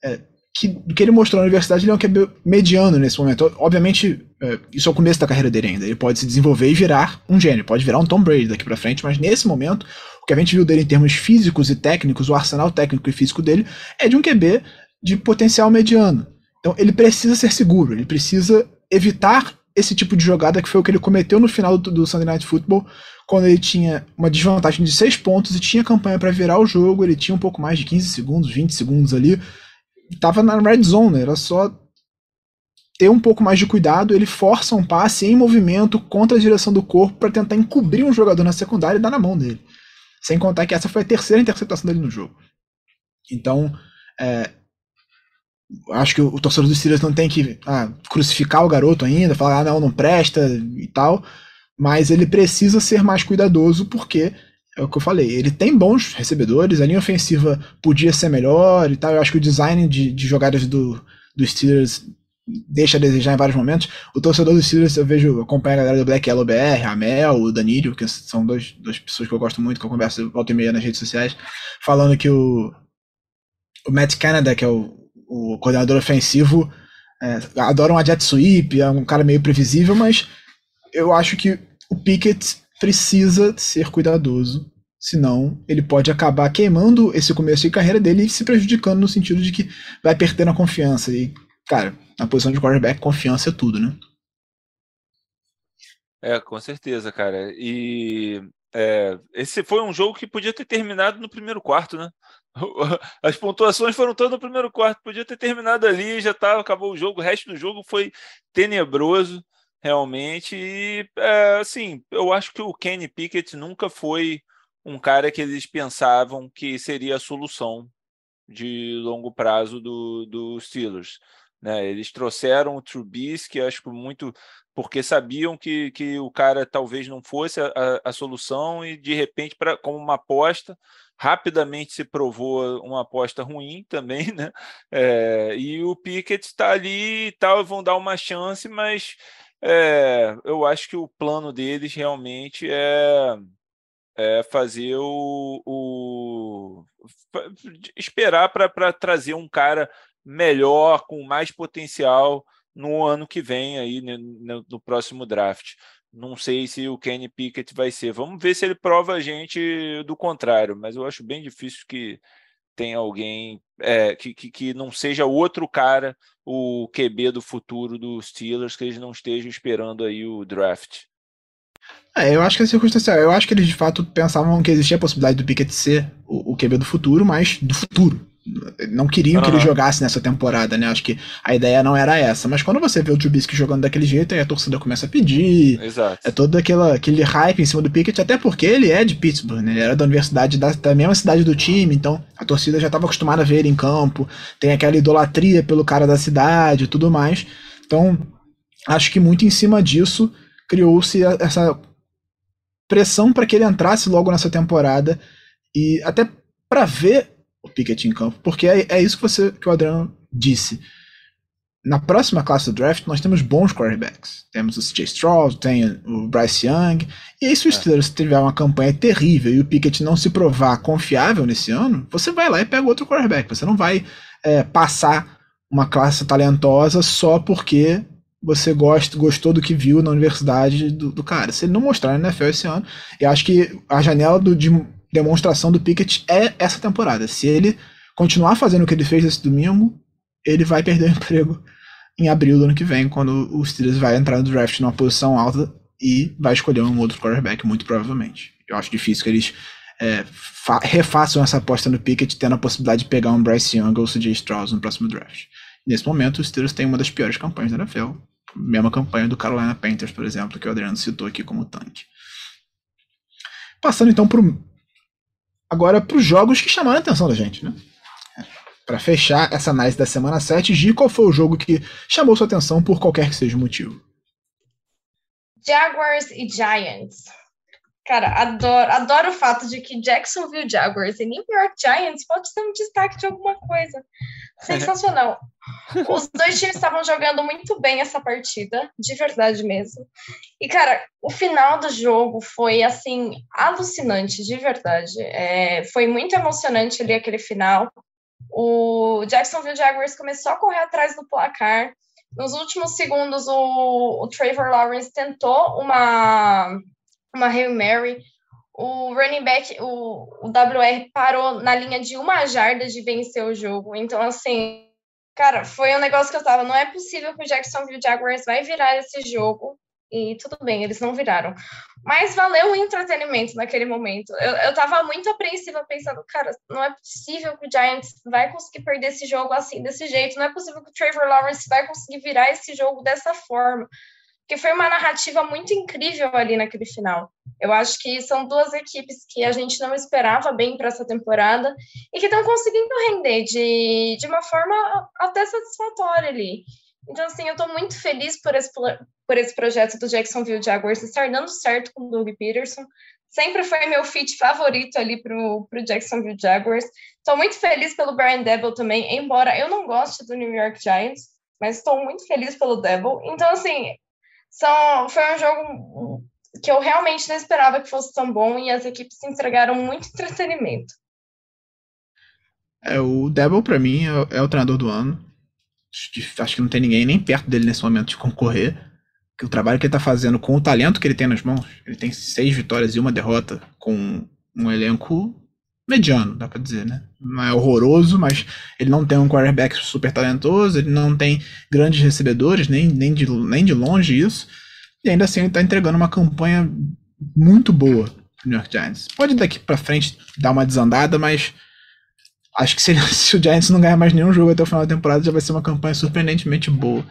é, que, que ele mostrou na universidade, ele é um QB mediano nesse momento. Obviamente, é, isso é o começo da carreira dele ainda. Ele pode se desenvolver e virar um gênio, pode virar um Tom Brady daqui para frente, mas nesse momento, o que a gente viu dele em termos físicos e técnicos, o arsenal técnico e físico dele, é de um QB de potencial mediano. Então, ele precisa ser seguro, ele precisa evitar esse tipo de jogada que foi o que ele cometeu no final do, do Sunday Night Football, quando ele tinha uma desvantagem de 6 pontos e tinha campanha para virar o jogo, ele tinha um pouco mais de 15 segundos, 20 segundos ali, tava na red zone, era só ter um pouco mais de cuidado, ele força um passe em movimento contra a direção do corpo para tentar encobrir um jogador na secundária e dar na mão dele. Sem contar que essa foi a terceira interceptação dele no jogo. Então, é, acho que o, torcedor dos Steelers não tem que ah, crucificar o garoto ainda, falar, ah, não, não presta e tal, mas ele precisa ser mais cuidadoso porque é o que eu falei, ele tem bons recebedores, a linha ofensiva podia ser melhor e tal. Eu acho que o design de, de jogadas do, do Steelers deixa a desejar em vários momentos. O torcedor dos Steelers, eu vejo, acompanha a galera do Black Yellow BR, a Mel, o Danilo, que são dois, duas pessoas que eu gosto muito, que eu converso volta e meia nas redes sociais, falando que o, o Matt Canada, que é o, o coordenador ofensivo, é, adora um jet sweep, é um cara meio previsível, mas eu acho que o Pickett precisa ser cuidadoso, senão ele pode acabar queimando esse começo de carreira dele e se prejudicando no sentido de que vai perdendo a confiança. E, cara, na posição de quarterback, confiança é tudo, né? É, com certeza, cara. E é, esse foi um jogo que podia ter terminado no primeiro quarto, né? As pontuações foram todas no primeiro quarto, podia ter terminado ali, já tá, acabou o jogo, o resto do jogo foi tenebroso realmente. E, é, assim, eu acho que o Kenny Pickett nunca foi um cara que eles pensavam que seria a solução de longo prazo do, do Steelers. Né? Eles trouxeram o Trubisky, acho que muito porque sabiam que, que o cara talvez não fosse a, a, a solução e de repente, pra, como uma aposta, rapidamente se provou uma aposta ruim também, né? É, e o Pickett está ali e tal, vão dar uma chance, mas é, eu acho que o plano deles realmente é, é fazer o, o esperar para trazer um cara melhor, com mais potencial no ano que vem aí no, no, próximo draft. Não sei se o Kenny Pickett vai ser. Vamos ver se ele prova a gente do contrário, mas eu acho bem difícil que tem alguém é, que, que, que, não seja outro cara, o QB do futuro dos Steelers, que eles não estejam esperando aí o draft. É, eu acho que é circunstancial. Eu acho que eles de fato pensavam que existia a possibilidade do Pickett ser o, o QB do futuro, mas do futuro não queriam uhum. que ele jogasse nessa temporada, né? Acho que a ideia não era essa. Mas quando você vê o Trubisky jogando daquele jeito, aí a torcida começa a pedir. Exato. É todo aquela, aquele hype em cima do Pickett, até porque ele é de Pittsburgh, né? Ele era da universidade, da, da mesma cidade do time, então a torcida já estava acostumada a ver ele em campo. Tem aquela idolatria pelo cara da cidade e tudo mais. Então, acho que muito em cima disso criou-se essa pressão para que ele entrasse logo nessa temporada. E até para ver o Pickett em campo, porque é, é isso que, você, que o Adriano disse. Na próxima classe do draft, nós temos bons quarterbacks. Temos o CJ Stroud, tem o Bryce Young. E aí, se o é. Steelers tiver uma campanha terrível e o Pickett não se provar confiável nesse ano, você vai lá e pega outro quarterback. Você não vai é, passar uma classe talentosa só porque você gosta, gostou do que viu na universidade do, do cara. Se ele não mostrar na NFL esse ano, eu acho que a janela do, de demonstração do Pickett é essa temporada. Se ele continuar fazendo o que ele fez esse domingo, ele vai perder o emprego em abril do ano que vem, quando o Steelers vai entrar no draft numa posição alta e vai escolher um outro quarterback, muito provavelmente. Eu acho difícil que eles é, refaçam essa aposta no Pickett, tendo a possibilidade de pegar um Bryce Young ou CJ Strauss no próximo draft. Nesse momento, o Steelers tem uma das piores campanhas da NFL. Mesma campanha do Carolina Panthers, por exemplo, que o Adriano citou aqui como tanque. Passando então para o agora para os jogos que chamaram a atenção da gente, né? Para fechar essa análise da semana 7, Gi, qual foi o jogo que chamou sua atenção por qualquer que seja o motivo? Jaguars e Giants. Cara, adoro, adoro o fato de que Jacksonville Jaguars e New York Giants pode ser um destaque de alguma coisa. Sensacional. Os dois times estavam jogando muito bem essa partida, de verdade mesmo. E, cara, o final do jogo foi, assim, alucinante, de verdade. É, foi muito emocionante ali aquele final. O Jacksonville Jaguars começou a correr atrás do placar. Nos últimos segundos, o, o Trevor Lawrence tentou uma uma Hail Mary. O running back, o, o WR parou na linha de uma jarda de vencer o jogo. Então, assim, cara, foi um negócio que eu tava. Não é possível que o Jacksonville Jaguars vai virar esse jogo. E tudo bem, eles não viraram. Mas valeu o entretenimento naquele momento. Eu, eu tava muito apreensiva pensando, cara, não é possível que o Giants vai conseguir perder esse jogo assim, desse jeito. Não é possível que o Trevor Lawrence vai conseguir virar esse jogo dessa forma porque foi uma narrativa muito incrível ali naquele final. Eu acho que são duas equipes que a gente não esperava bem para essa temporada e que estão conseguindo render de, de uma forma até satisfatória ali. Então, assim, eu estou muito feliz por esse, por esse projeto do Jacksonville Jaguars estar dando certo com o Doug Peterson. Sempre foi meu fit favorito ali para o Jacksonville Jaguars. Estou muito feliz pelo Brian Devil também, embora eu não goste do New York Giants, mas estou muito feliz pelo Devil. Então, assim, são, foi um jogo que eu realmente não esperava que fosse tão bom e as equipes entregaram muito entretenimento. É, o Devil, para mim, é, é, o treinador do ano. Acho que não tem ninguém nem perto dele nesse momento de concorrer. Que o trabalho que ele tá fazendo com o talento que ele tem nas mãos, ele tem seis vitórias e uma derrota com um elenco mediano, dá pra dizer, né? Não é horroroso, mas ele não tem um quarterback super talentoso, ele não tem grandes recebedores, nem, nem, de, nem de longe isso. E ainda assim ele tá entregando uma campanha muito boa pro New York Giants. Pode daqui pra frente dar uma desandada, mas acho que se, se o Giants não ganhar mais nenhum jogo até o final da temporada, já vai ser uma campanha surpreendentemente boa,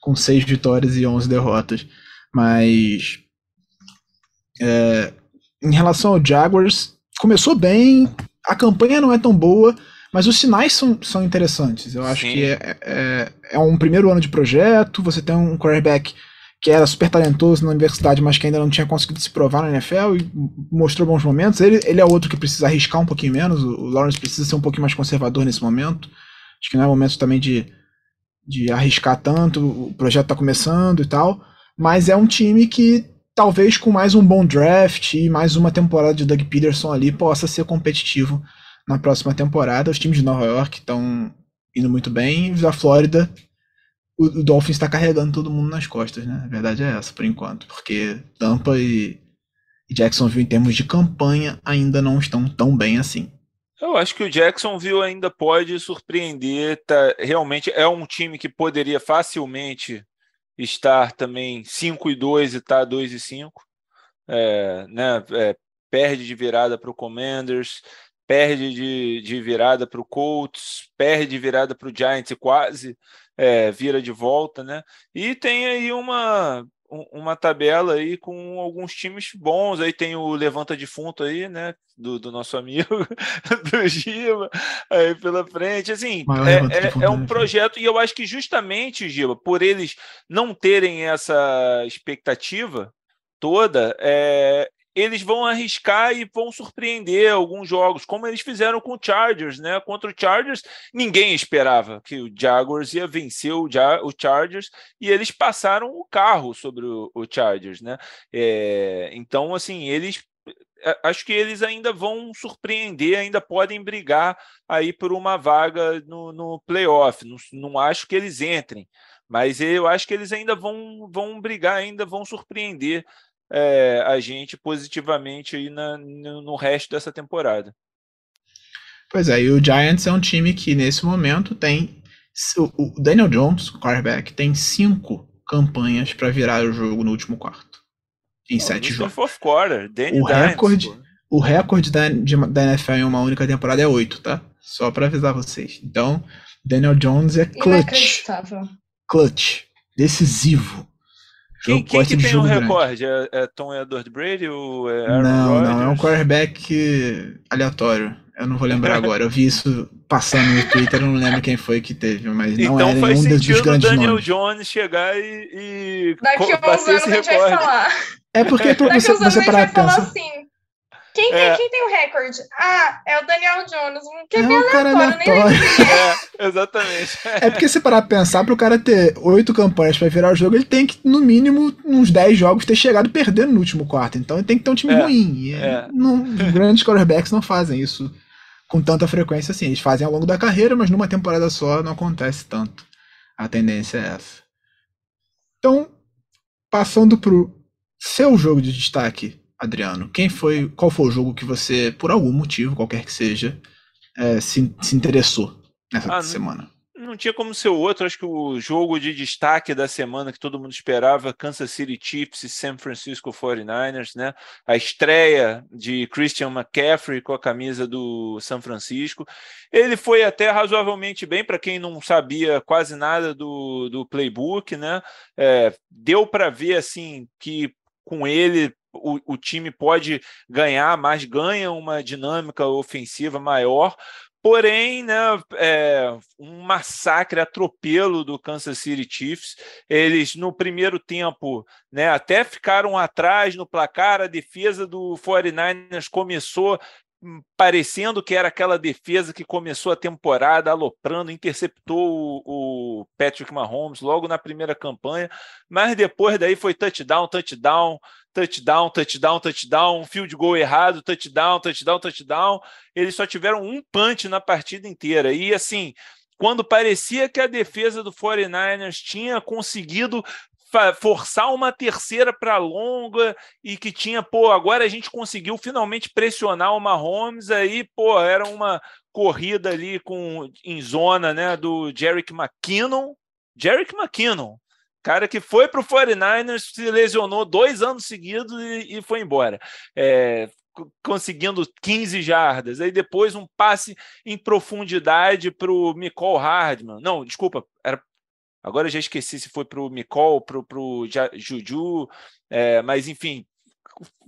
com seis vitórias e onze derrotas. Mas é, em relação ao Jaguars, começou bem, a campanha não é tão boa, mas os sinais são, são interessantes. Eu acho Sim. que é, é, é, um primeiro ano de projeto, você tem um quarterback que era super talentoso na universidade, mas que ainda não tinha conseguido se provar na NFL e mostrou bons momentos. Ele, ele é outro que precisa arriscar um pouquinho menos, o Lawrence precisa ser um pouquinho mais conservador nesse momento. Acho que não é momento também de, de arriscar tanto, o projeto está começando e tal, mas é um time que talvez com mais um bom draft e mais uma temporada de Doug Peterson ali possa ser competitivo na próxima temporada. Os times de Nova York estão indo muito bem, a Flórida, o, o Dolphins está carregando todo mundo nas costas, né? A verdade é essa, por enquanto, porque Tampa e, e Jacksonville, em termos de campanha, ainda não estão tão bem assim. Eu acho que o Jacksonville ainda pode surpreender. Tá, realmente é um time que poderia facilmente estar também 5 e 2 e tá 2 e 5. É, né, é, perde de virada para o Commanders, perde de, de virada para o Colts, perde de virada para o Giants e quase é, vira de volta, né? E tem aí uma uma tabela aí com alguns times bons. Aí tem o Levanta Defunto aí, né? Do, do nosso amigo, do Giba, aí pela frente. Assim, é, é, é, um né? projeto, e eu acho que justamente, Giba, por eles não terem essa expectativa toda, é, eles vão arriscar e vão surpreender alguns jogos, como eles fizeram com o Chargers, né? Contra o Chargers, ninguém esperava que o Jaguars ia vencer o, Chargers e eles passaram o carro sobre o, o Chargers, né? É, então, assim, eles é, acho que eles ainda vão surpreender, ainda podem brigar aí por uma vaga no, no playoff. Não, não acho que eles entrem, mas eu acho que eles ainda vão, vão brigar, ainda vão surpreender é, a gente positivamente aí na, no, no resto dessa temporada. Pois é, e o Giants é um time que nesse momento tem. O Daniel Jones, o quarterback, tem cinco campanhas para virar o jogo no último quarto. Em oh, sete jogos. Fourth quarter, Danny o, recorde, o recorde da, de, da NFL em uma única temporada é oito, tá? Só para avisar vocês. Então, Daniel Jones é clutch. Clutch. Decisivo. Quem, quem que tem o um recorde? É, é, Tom Edward Brady ou é Aaron Não, Rodgers? não, é um quarterback aleatório. Eu não vou lembrar agora. Eu vi isso passando no Twitter, eu não lembro quem foi que teve, mas não então era faz nenhum dos grandes Daniel nomes. Jones chegar e, e Daqui a uns anos a gente vai falar. É porque pra você, você parar pra pensar. Assim, quem, tem, é. quem tem o recorde? Ah, é o Daniel Jones. Que é, é um cara aleatório. É, exatamente. É porque se parar pra pensar, pro cara ter oito campanhas pra virar o jogo, ele tem que, no mínimo, uns dez jogos, ter chegado perdendo no último quarto. Então ele tem que ter um time é, ruim. E é. não, grandes quarterbacks não fazem isso com tanta frequência assim. Eles fazem ao longo da carreira, mas numa temporada só não acontece tanto. A tendência é essa. Então, passando pro seu jogo de destaque Adriano, quem foi, qual foi o jogo que você, por algum motivo, qualquer que seja, é, se, se interessou nessa ah, semana? Não, não tinha como ser outro. Acho que o jogo de destaque da semana que todo mundo esperava, Kansas City Chiefs e San Francisco 49ers, né? A estreia de Christian McCaffrey com a camisa do San Francisco. Ele foi até razoavelmente bem para quem não sabia quase nada do, do playbook, né? É, deu para ver assim que com ele o, o time pode ganhar, mas ganha uma dinâmica ofensiva maior. Porém, né, é, um massacre, atropelo do Kansas City Chiefs. Eles, no primeiro tempo, né, até ficaram atrás no placar. A defesa do 49ers começou hum, parecendo que era aquela defesa que começou a temporada aloprando, interceptou o, o, Patrick Mahomes logo na primeira campanha, mas depois daí foi touchdown, touchdown, touchdown, touchdown, touchdown, field goal errado, touchdown, touchdown, touchdown. Eles só tiveram um punch na partida inteira. E assim, quando parecia que a defesa do 49ers tinha conseguido forçar uma terceira para longa e que tinha, pô, agora a gente conseguiu finalmente pressionar o Mahomes, aí, pô, era uma corrida ali com em zona, né, do Jerick McKinnon, Jerick McKinnon, Cara que foi para o 49ers, se lesionou dois anos seguidos e, e foi embora. É, conseguindo 15 jardas. Aí depois um passe em profundidade para o Nicole Hardman. Não, desculpa, era Agora já esqueci se foi para o Micol, para o Juju, é, mas enfim.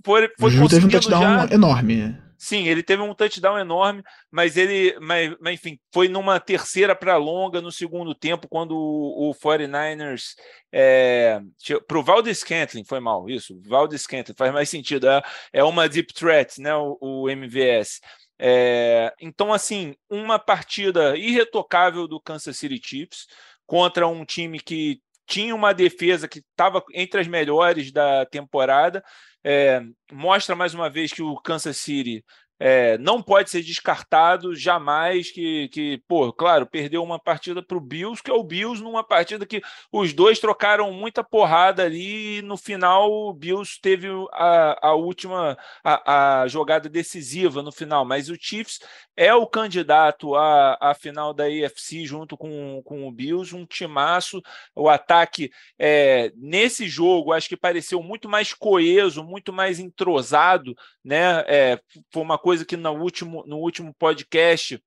Foi, foi Juju teve um touchdown já... enorme. Sim, ele teve um touchdown enorme, mas ele, mas, mas enfim, foi numa terceira para longa no segundo tempo, quando o, o 49ers é, para o Valdez Scantling, foi mal, isso, Valdez Scantling, faz mais sentido, é, é uma deep threat, né, o, o MVS. É, então, assim, uma partida irretocável do Kansas City Chiefs contra um time que tinha uma defesa que estava entre as melhores da temporada. É, mostra mais uma vez que o Kansas City é, não pode ser descartado jamais que, que pô, claro, perdeu uma partida para o Bills, que é o Bills numa partida que os dois trocaram muita porrada ali e no final o Bills teve a, a última a, a jogada decisiva no final, mas o Chiefs é o candidato à, à final da AFC junto com, com o Bills, um timaço, o ataque é, nesse jogo acho que pareceu muito mais coeso, muito mais entrosado, né, é, foi uma coisa que no último, no último podcast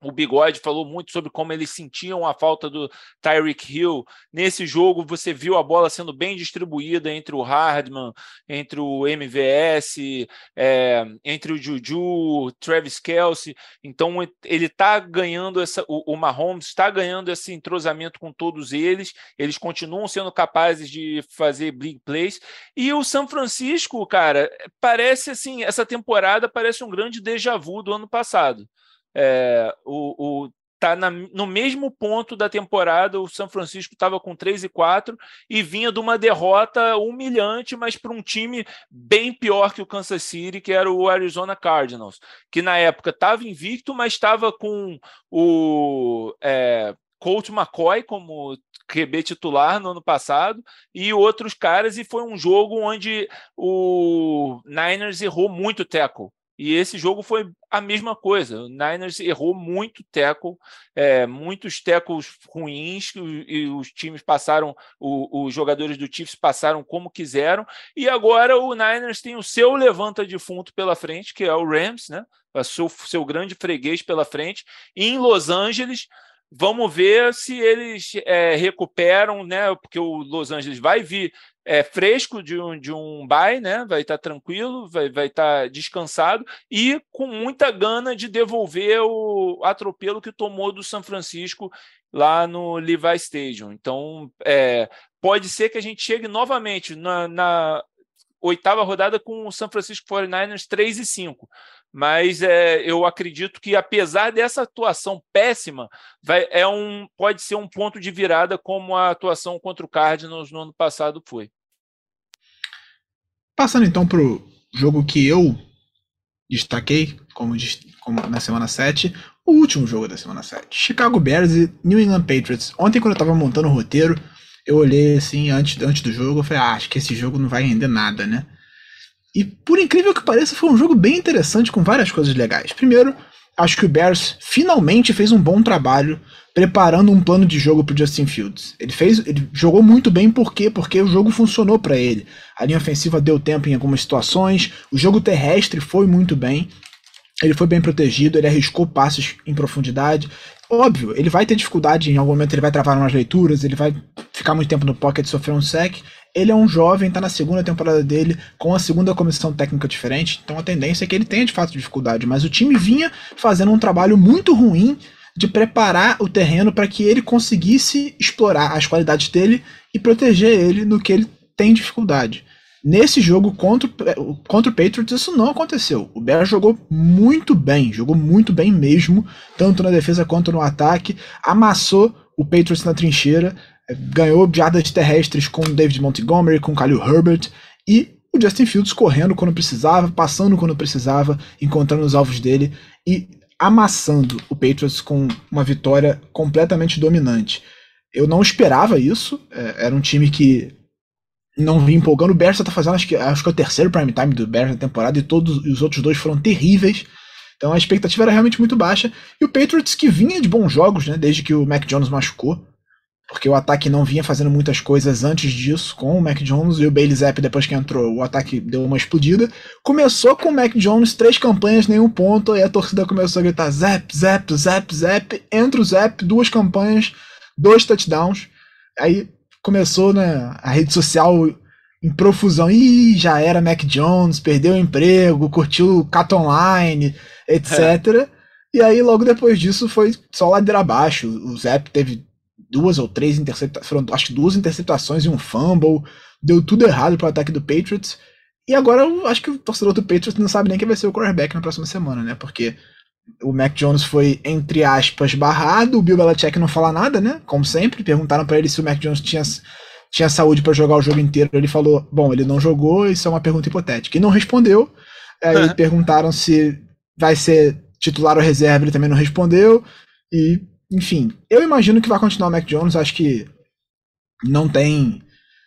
o Bigode falou muito sobre como eles sentiam a falta do Tyreek Hill. Nesse jogo, você viu a bola sendo bem distribuída entre o Hardman, entre o MVS, é, entre o Juju, Travis Kelsey. Então, ele está ganhando essa. O, o Mahomes está ganhando esse entrosamento com todos eles. Eles continuam sendo capazes de fazer big plays. E o São Francisco, cara, parece assim, essa temporada parece um grande déjà vu do ano passado é, o, o tá na, no mesmo ponto da temporada. O São Francisco estava com 3 e 4 e vinha de uma derrota humilhante, mas para um time bem pior que o Kansas City, que era o Arizona Cardinals, que na época estava invicto, mas estava com o é, Colt McCoy como QB titular no ano passado e outros caras, e foi um jogo onde o Niners errou muito tackle. E esse jogo foi a mesma coisa. O Niners errou muito tackle, é, muitos tackles ruins, e, os times passaram, o, os jogadores do Chiefs passaram como quiseram. E agora o Niners tem o seu levanta defunto pela frente, que é o Rams, né? O seu, seu grande freguês pela frente. Em Los Angeles, Vamos ver se eles é, recuperam, né? Porque o Los Angeles vai vir é, fresco de um, de um bye, né? Vai estar tá tranquilo, vai, vai estar tá descansado e com muita gana de devolver o atropelo que tomou do São Francisco lá no Levi Stadium. Então, é, pode ser que a gente chegue novamente na, na oitava rodada com o San Francisco 49ers 3 e 5. Mas é, eu acredito que, apesar dessa atuação péssima, vai, é um, pode ser um ponto de virada, como a atuação contra o Cardinals no ano passado foi. Passando então para o jogo que eu destaquei, como, como, na semana 7, o último jogo da semana 7. Chicago Bears e New England Patriots. Ontem, quando eu estava montando o roteiro, eu olhei assim antes, antes do jogo, eu falei, ah, acho que esse jogo não vai render nada, né? E por incrível que pareça, foi um jogo bem interessante com várias coisas legais. Primeiro, acho que o Bears finalmente fez um bom trabalho preparando um plano de jogo para Justin Fields. Ele fez, ele jogou muito bem por quê? Porque o jogo funcionou para ele. A linha ofensiva deu tempo em algumas situações, o jogo terrestre foi muito bem. Ele foi bem protegido, ele arriscou passes em profundidade. Óbvio, ele vai ter dificuldade, em algum momento ele vai travar umas leituras, ele vai ficar muito tempo no pocket, sofrer um sec. Ele é um jovem, tá na segunda temporada dele, com a segunda comissão técnica diferente, então a tendência é que ele tenha de fato dificuldade. Mas o time vinha fazendo um trabalho muito ruim de preparar o terreno para que ele conseguisse explorar as qualidades dele e proteger ele no que ele tem dificuldade. Nesse jogo contra, contra o Patriots, isso não aconteceu. O Bears jogou muito bem, jogou muito bem mesmo, tanto na defesa quanto no ataque. Amassou o Patriots na trincheira, ganhou jardas terrestres com o David Montgomery, com o Khalil Herbert e o Justin Fields correndo quando precisava, passando quando precisava, encontrando os alvos dele e amassando o Patriots com uma vitória completamente dominante. Eu não esperava isso, é, era um time que não vi empolgando. O Bears tá fazendo, acho que, acho que é o terceiro prime time do Bears na temporada e todos os outros dois foram terríveis. Então a expectativa era realmente muito baixa. E o Patriots que vinha de bons jogos, né, desde que o Mac Jones machucou. Porque o ataque não vinha fazendo muitas coisas antes disso, com o Mac Jones e o Bailey Zapp, depois que entrou, o ataque deu uma explodida. Começou com o Mac Jones, três campanhas, nenhum ponto, e a torcida começou a gritar Zap, Zap, Zap, Zap. Entra o Zap, duas campanhas, dois touchdowns. Aí começou né, a rede social em profusão. Ih, já era Mac Jones, perdeu o emprego, curtiu o Cat Online, etc. É. E aí, logo depois disso, foi só ladeira abaixo. O Zep teve duas ou três interceptações, foram acho que duas interceptações e um fumble. Deu tudo errado pro ataque do Patriots. E agora eu acho que o torcedor do Patriots não sabe nem quem vai ser o quarterback na próxima semana, né? Porque o Mac Jones foi, entre aspas, barrado. O Bill Belichick não fala nada, né? Como sempre. Perguntaram para ele se o Mac Jones tinha, tinha saúde para jogar o jogo inteiro. Ele falou: Bom, ele não jogou, isso é uma pergunta hipotética. E não respondeu. Aí uhum. perguntaram se vai ser titular ou reserva, ele também não respondeu. E, enfim, eu imagino que vai continuar o Mac Jones. Acho que não tem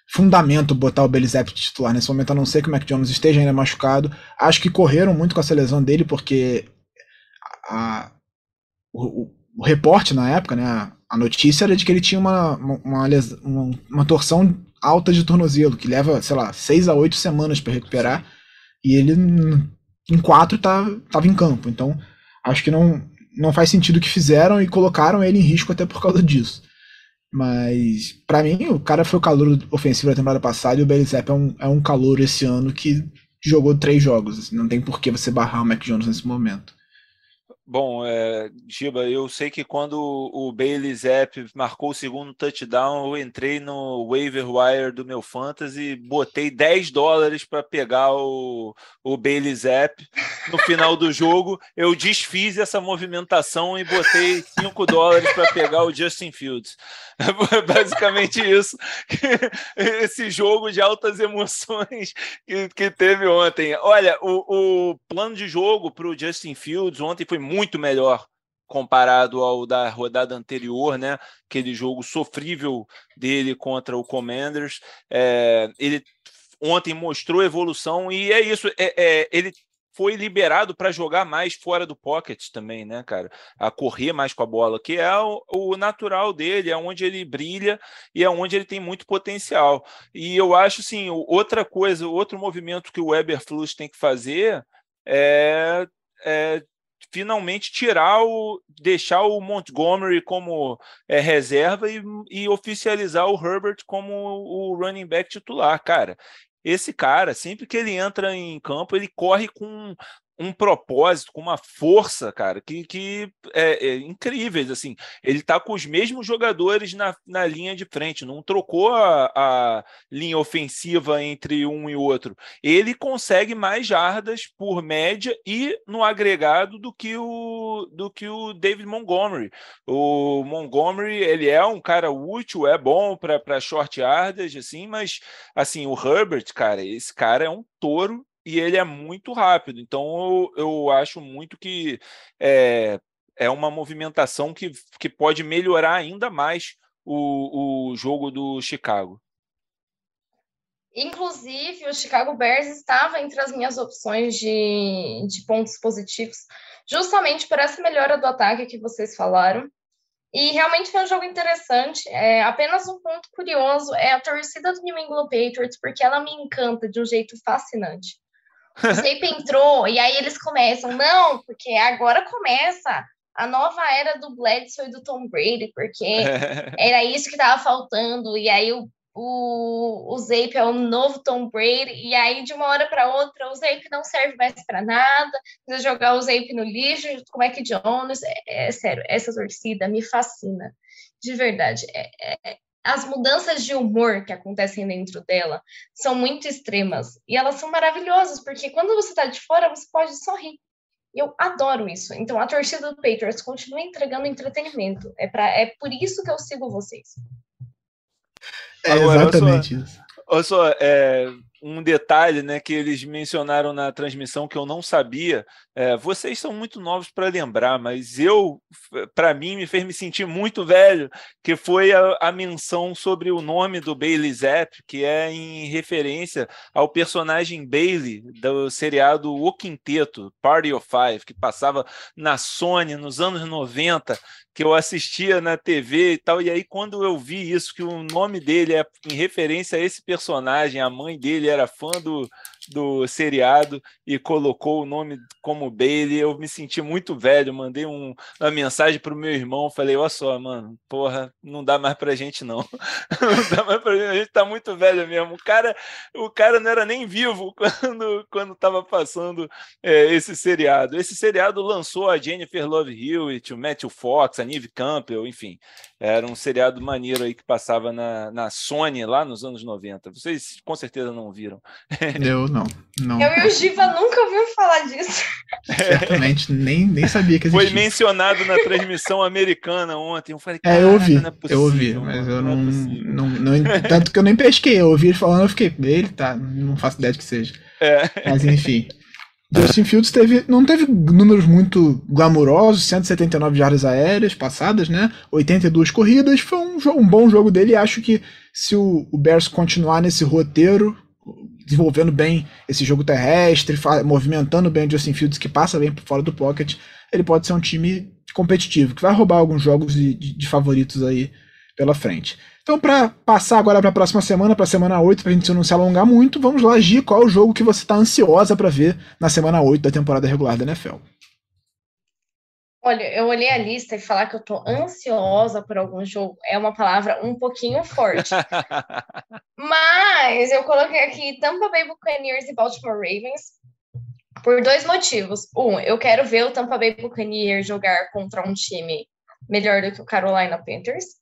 fundamento botar o Belizep titular nesse momento, a não ser que o Mac Jones esteja ainda machucado. Acho que correram muito com essa lesão dele, porque a, o, o, reporte na época, né, a, a, notícia era de que ele tinha uma, uma, uma, uma, torção alta de tornozelo, que leva, sei lá, seis a oito semanas para recuperar, e ele em quatro tá, tava em campo. Então, acho que não, não faz sentido o que fizeram e colocaram ele em risco até por causa disso. Mas, para mim, o cara foi o calor ofensivo da temporada passada e o Belizep é um, é um calor esse ano que jogou três jogos. Assim, não tem por que você barrar o Mac Jones nesse momento. Bom, é, Giba, eu sei que quando o Bailey Zapp marcou o segundo touchdown, eu entrei no waiver wire do meu fantasy, botei 10 dólares para pegar o, o Bailey Zapp. No final do jogo, eu desfiz essa movimentação e botei 5 dólares para pegar o Justin Fields. É basicamente isso, esse jogo de altas emoções que, que teve ontem. Olha, o, o plano de jogo para o Justin Fields ontem foi muito melhor comparado ao da rodada anterior, né? Aquele jogo sofrível dele contra o Commanders. É, ele ontem mostrou evolução e é isso. É, é, ele foi liberado para jogar mais fora do pocket também, né, cara? A correr mais com a bola, que é o, o, natural dele, é onde ele brilha e é onde ele tem muito potencial. E eu acho, assim, outra coisa, outro movimento que o Weber Flux tem que fazer é, é finalmente tirar o deixar o Montgomery como é, reserva e, e, oficializar o Herbert como o running back titular, cara. Esse cara, sempre que ele entra em campo, ele corre com um propósito, com uma força, cara, que, que é, é incríveis. Assim, ele está com os mesmos jogadores na, na linha de frente, não trocou a, a linha ofensiva entre um e outro. Ele consegue mais jardas por média e no agregado do que o do que o David Montgomery. O Montgomery ele é um cara útil, é bom para short yardas, assim, mas assim o Herbert, cara, esse cara é um touro e ele é muito rápido. Então eu, eu acho muito que é, é uma movimentação que, que pode melhorar ainda mais o, o jogo do Chicago. Inclusive, o Chicago Bears estava entre as minhas opções de, de pontos positivos, justamente por essa melhora do ataque que vocês falaram. E realmente foi um jogo interessante. É, apenas um ponto curioso é a torcida do New England Patriots, porque ela me encanta de um jeito fascinante. O Snape entrou, e aí eles começam, não, porque agora começa a nova era do Bledsoe e do Tom Brady, porque era isso que estava faltando, e aí o, o, o Zape é o novo Tom Brady, e aí de uma hora para outra o Zape não serve mais para nada, precisa jogar o Zape no lixo, como é que Jones, é, é, sério, essa torcida me fascina, de verdade, é, é as mudanças de humor que acontecem dentro dela são muito extremas e elas são maravilhosas, porque quando você está de fora, você pode sorrir. E eu adoro isso. Então, a torcida do Patriots continua entregando entretenimento. É, pra, é por isso que eu sigo vocês. É exatamente isso. Olha só, é, um detalhe né, que eles mencionaram na transmissão que eu não sabia. É, vocês são muito novos para lembrar, mas eu, para mim, me fez me sentir muito velho, que foi a, a, menção sobre o nome do Bailey Zapp, que é em referência ao personagem Bailey do seriado O Quinteto, Party of Five, que passava na Sony nos anos 90, que eu assistia na TV e tal. E aí, quando eu vi isso, que o nome dele é em referência a esse personagem, a mãe dele era fã do, do seriado e colocou o nome como Bailey. Eu me senti muito velho, mandei um, uma mensagem pro meu irmão, falei, olha só, mano, porra, não dá mais pra gente não. não dá mais pra gente, a gente tá muito velho mesmo. O cara, o cara não era nem vivo quando, quando tava passando é, esse seriado. Esse seriado lançou a Jennifer Love Hewitt, o Matthew Fox, a Neve Campbell, enfim. Era um seriado maneiro aí que passava na, na Sony lá nos anos 90. Vocês com certeza não viram. Eu não. não. Eu e o Giva nunca ouviu falar disso. Certamente, nem, nem sabia que existia. Foi mencionado na transmissão americana ontem. Eu falei, é, eu ouvi, é eu ouvi, mas eu não, não, não, não, Tanto que eu nem pesquei, eu ouvi ele falando, eu fiquei, ele tá, não faço ideia de que seja. É. Mas enfim. Justin Fields teve, não teve números muito glamurosos, 179 jardas aéreas passadas, né? 82 corridas, foi um, um bom jogo dele acho que se o, o Bears continuar nesse roteiro, desenvolvendo bem esse jogo terrestre, movimentando bem o Justin Fields, que passa bem por fora do pocket, ele pode ser um time competitivo, que vai roubar alguns jogos de, de, de favoritos aí pela frente. Então, para passar agora para a próxima semana, para a semana 8, para a gente não se alongar muito, vamos lá, Gi, qual é o jogo que você está ansiosa para ver na semana 8 da temporada regular da NFL? Olha, eu olhei a lista e falar que eu tô ansiosa por algum jogo é uma palavra um pouquinho forte. Mas eu coloquei aqui Tampa Bay Buccaneers e Baltimore Ravens por dois motivos. Um, eu quero ver o Tampa Bay Buccaneers jogar contra um time melhor do que o Carolina Panthers.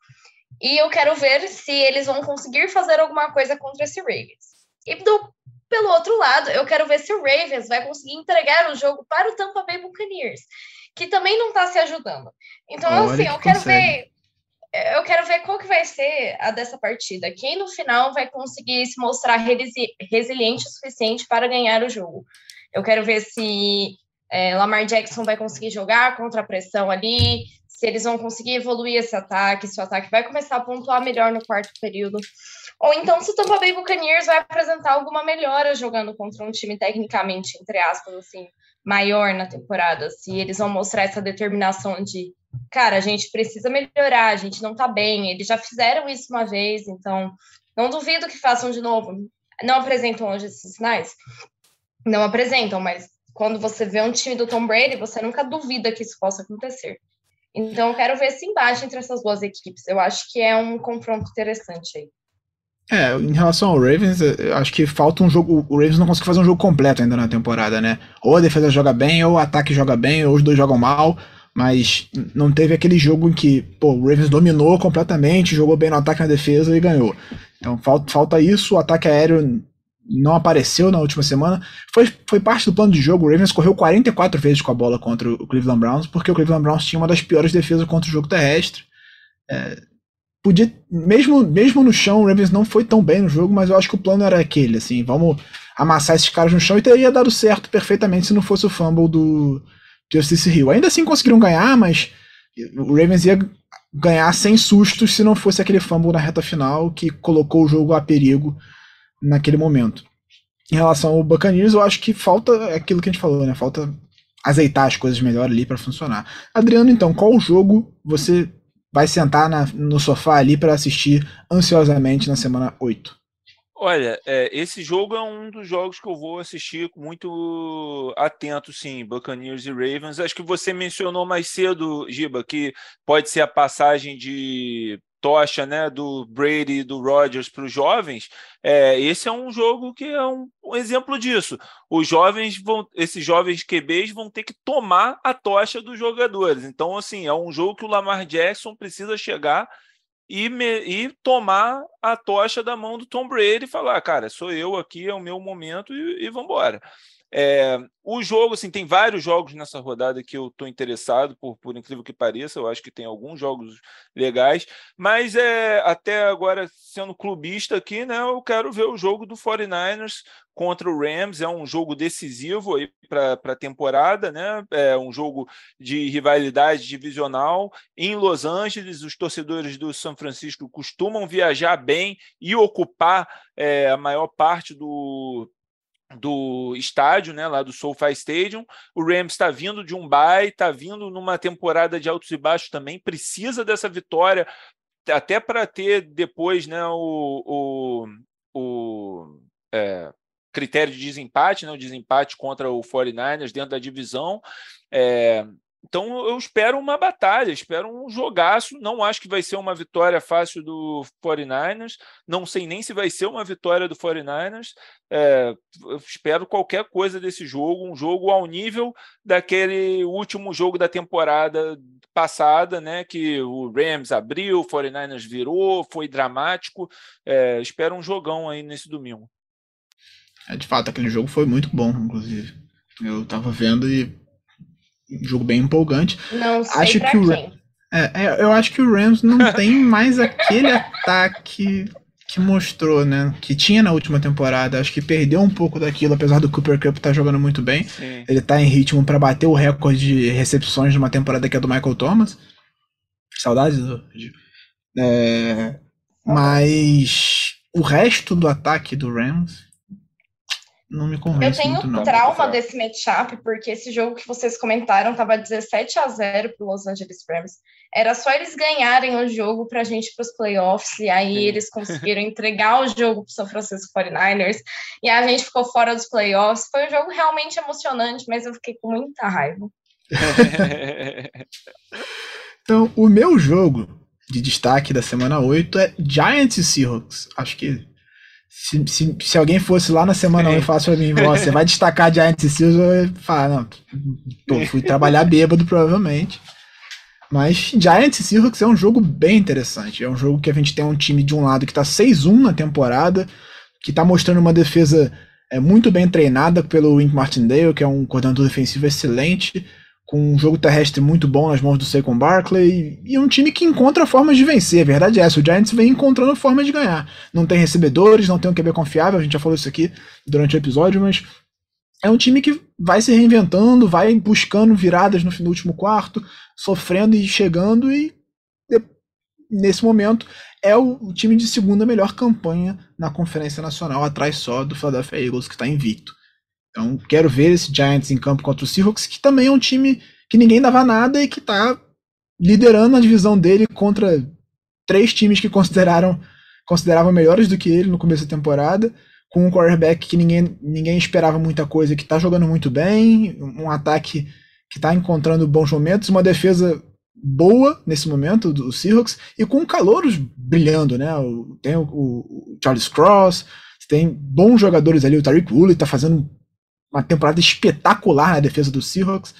E eu quero ver se eles vão conseguir fazer alguma coisa contra esse Ravens. E do, pelo outro lado, eu quero ver se o Ravens vai conseguir entregar o jogo para o Tampa Bay Buccaneers, que também não está se ajudando. Então, Olha assim, eu quero consegue. ver. Eu quero ver qual que vai ser a dessa partida. Quem no final vai conseguir se mostrar resili resiliente o suficiente para ganhar o jogo. Eu quero ver se é, Lamar Jackson vai conseguir jogar contra a pressão ali, se eles vão conseguir evoluir esse ataque, se o ataque vai começar a pontuar melhor no quarto período. Ou então se o Tampa Bay Buccaneers vai apresentar alguma melhora jogando contra um time tecnicamente, entre aspas, assim, maior na temporada. Se eles vão mostrar essa determinação de, cara, a gente precisa melhorar, a gente não tá bem. Eles já fizeram isso uma vez, então não duvido que façam de novo. Não apresentam hoje esses sinais? Não apresentam, mas quando você vê um time do Tom Brady, você nunca duvida que isso possa acontecer. Então, eu quero ver esse embate entre essas duas equipes. Eu acho que é um confronto interessante aí. É, em relação ao Ravens, eu acho que falta um jogo. O Ravens não conseguiu fazer um jogo completo ainda na temporada, né? Ou a defesa joga bem, ou o ataque joga bem, ou os dois jogam mal. Mas não teve aquele jogo em que pô, o Ravens dominou completamente, jogou bem no ataque e na defesa e ganhou. Então falta, falta isso, o ataque aéreo não apareceu na última semana. Foi, foi parte do plano de jogo. O Ravens correu 44 vezes com a bola contra o Cleveland Browns, porque o Cleveland Browns tinha uma das piores defesas contra o jogo terrestre. É, podia, mesmo, mesmo no chão, o Ravens não foi tão bem no jogo, mas eu acho que o plano era aquele, assim, vamos amassar esses caras no chão e teria dado certo perfeitamente se não fosse o fumble do Justice Hill. Ainda assim conseguiram ganhar, mas o Ravens ia ganhar sem sustos se não fosse aquele fumble na reta final que colocou o jogo a perigo naquele momento. Em relação ao Buccaneers, eu acho que falta aquilo que a gente falou, né? Falta azeitar as coisas melhor ali para funcionar. Adriano, então, qual jogo você vai sentar na, no sofá ali para assistir ansiosamente na semana 8? Olha, é, esse jogo é um dos jogos que eu vou assistir muito atento, sim, Buccaneers e Ravens. Acho que você mencionou mais cedo, Giba, que pode ser a passagem de tocha né, do Brady e do Rodgers para os jovens, é, esse é um jogo que é um, um, exemplo disso. Os jovens vão, esses jovens QBs vão ter que tomar a tocha dos jogadores. Então, assim, é um jogo que o Lamar Jackson precisa chegar e, me, e tomar a tocha da mão do Tom Brady e falar, cara, sou eu aqui, é o meu momento e, e vamos embora. É, o jogo, assim, tem vários jogos nessa rodada que eu estou interessado, por, por incrível que pareça, eu acho que tem alguns jogos legais, mas é, até agora, sendo clubista aqui, né, eu quero ver o jogo do 49ers contra o Rams, é um jogo decisivo para a temporada, né? É um jogo de rivalidade divisional em Los Angeles. Os torcedores do São Francisco costumam viajar bem e ocupar é, a maior parte do do estádio, né, lá do SoFi Stadium. O Rams está vindo de um bye, está vindo numa temporada de altos e baixos também, precisa dessa vitória até para ter depois, né, o, o, o é, critério de desempate, né, o desempate contra o 49ers dentro da divisão. É, então eu espero uma batalha, espero um jogaço. Não acho que vai ser uma vitória fácil do 49ers. Não sei nem se vai ser uma vitória do 49ers. É, espero qualquer coisa desse jogo, um jogo ao nível daquele último jogo da temporada passada, né? Que o Rams abriu, o 49ers virou, foi dramático. É, espero um jogão aí nesse domingo. É, de fato, aquele jogo foi muito bom, inclusive. Eu tava vendo e um jogo bem empolgante. Não sei acho que o quem. É, é, eu acho que o Rams não tem mais aquele ataque que mostrou, né? Que tinha na última temporada. Acho que perdeu um pouco daquilo, apesar do Cooper Cup estar tá jogando muito bem. Sim. Ele tá em ritmo para bater o recorde de recepções de uma temporada que é do Michael Thomas. Saudades do. É, mas o resto do ataque do Rams não me convence Eu tenho muito, não. trauma desse matchup, porque esse jogo que vocês comentaram tava 17 a 0 pro Los Angeles Rams. Era só eles ganharem o jogo pra gente ir pros playoffs, e aí Sim. eles conseguiram entregar o jogo pro São Francisco 49ers, e a gente ficou fora dos playoffs. Foi um jogo realmente emocionante, mas eu fiquei com muita raiva. então, o meu jogo de destaque da semana 8 é Giants e Seahawks. Acho que se, se, se, alguém fosse lá na semana 1 e falasse pra mim, você vai destacar Giants e Seals, eu não, tô, fui trabalhar bêbado provavelmente. Mas Giants e Seahawks é um jogo bem interessante. É um jogo que a gente tem um time de um lado que tá 6-1 na temporada, que tá mostrando uma defesa é, muito bem treinada pelo Wink Martindale, que é um coordenador defensivo excelente, com um jogo terrestre muito bom nas mãos do Saquon Barkley e um time que encontra formas de vencer. A verdade é essa, o Giants vem encontrando formas de ganhar. Não tem recebedores, não tem um QB confiável, a gente já falou isso aqui durante o episódio, mas é um time que vai se reinventando, vai buscando viradas no, no último quarto, sofrendo e chegando e nesse momento é o, o time de segunda melhor campanha na Conferência Nacional, atrás só do Philadelphia Eagles que está invicto. Então, quero ver esse Giants em campo contra o Seahawks, que também é um time que ninguém dava nada e que está liderando a divisão dele contra três times que consideraram consideravam melhores do que ele no começo da temporada, com um quarterback que ninguém, ninguém esperava muita coisa, que está jogando muito bem, um ataque que está encontrando bons momentos, uma defesa boa nesse momento do Seahawks e com calouros brilhando, né? Tem o, o Charles Cross, tem bons jogadores ali, o Tariq Woolley está fazendo uma temporada espetacular na defesa do Seahawks.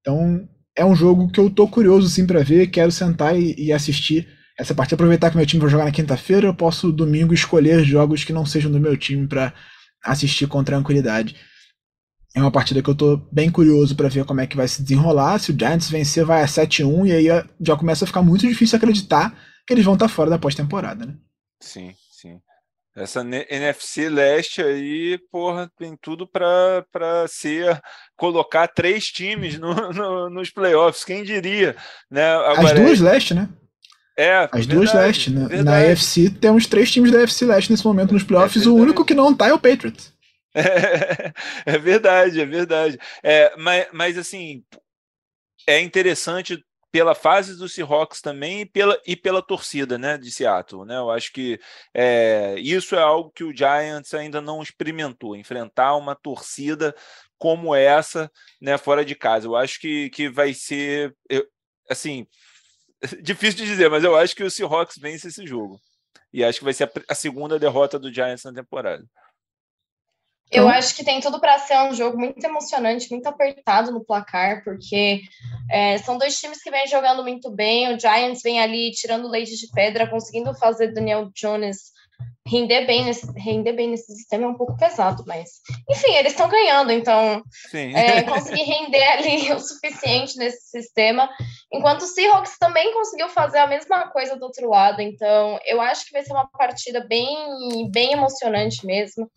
Então, é um jogo que eu tô curioso sim para ver, quero sentar e, e, assistir essa partida, aproveitar que meu time vai jogar na quinta-feira, eu posso domingo escolher jogos que não sejam do meu time para assistir com tranquilidade. É uma partida que eu tô bem curioso para ver como é que vai se desenrolar. Se o Giants vencer, vai a 7-1 e aí já começa a ficar muito difícil acreditar que eles vão estar tá fora da pós-temporada, né? Sim, sim. Essa NFC leste aí, porra, tem tudo para ser colocar três times no, no, nos playoffs, quem diria, né? Agora, As duas é... leste, né? É, As verdade, duas leste. Né? Na, na AFC temos três times da AFC leste nesse momento nos playoffs, é o único que não tá é o Patriots. É, é verdade, é verdade. É, mas, mas assim, é interessante pela fase do Seahawks também e pela, e pela torcida né, de Seattle. Né? Eu acho que é, isso é algo que o Giants ainda não experimentou, enfrentar uma torcida como essa né, fora de casa. Eu acho que, que vai ser, eu, assim, difícil de dizer, mas eu acho que o Seahawks vence esse jogo. E acho que vai ser a, a segunda derrota do Giants na temporada. Eu então... acho que tem tudo para ser um jogo muito emocionante, muito apertado no placar, porque é, são dois times que vêm jogando muito bem. O Giants vem ali tirando leite de pedra, conseguindo fazer Daniel Jones render bem nesse, render bem nesse sistema é um pouco pesado, mas enfim, eles estão ganhando, então é, conseguir render ali o suficiente nesse sistema, enquanto o Seahawks também conseguiu fazer a mesma coisa do outro lado, então eu acho que vai ser uma partida bem, bem emocionante mesmo.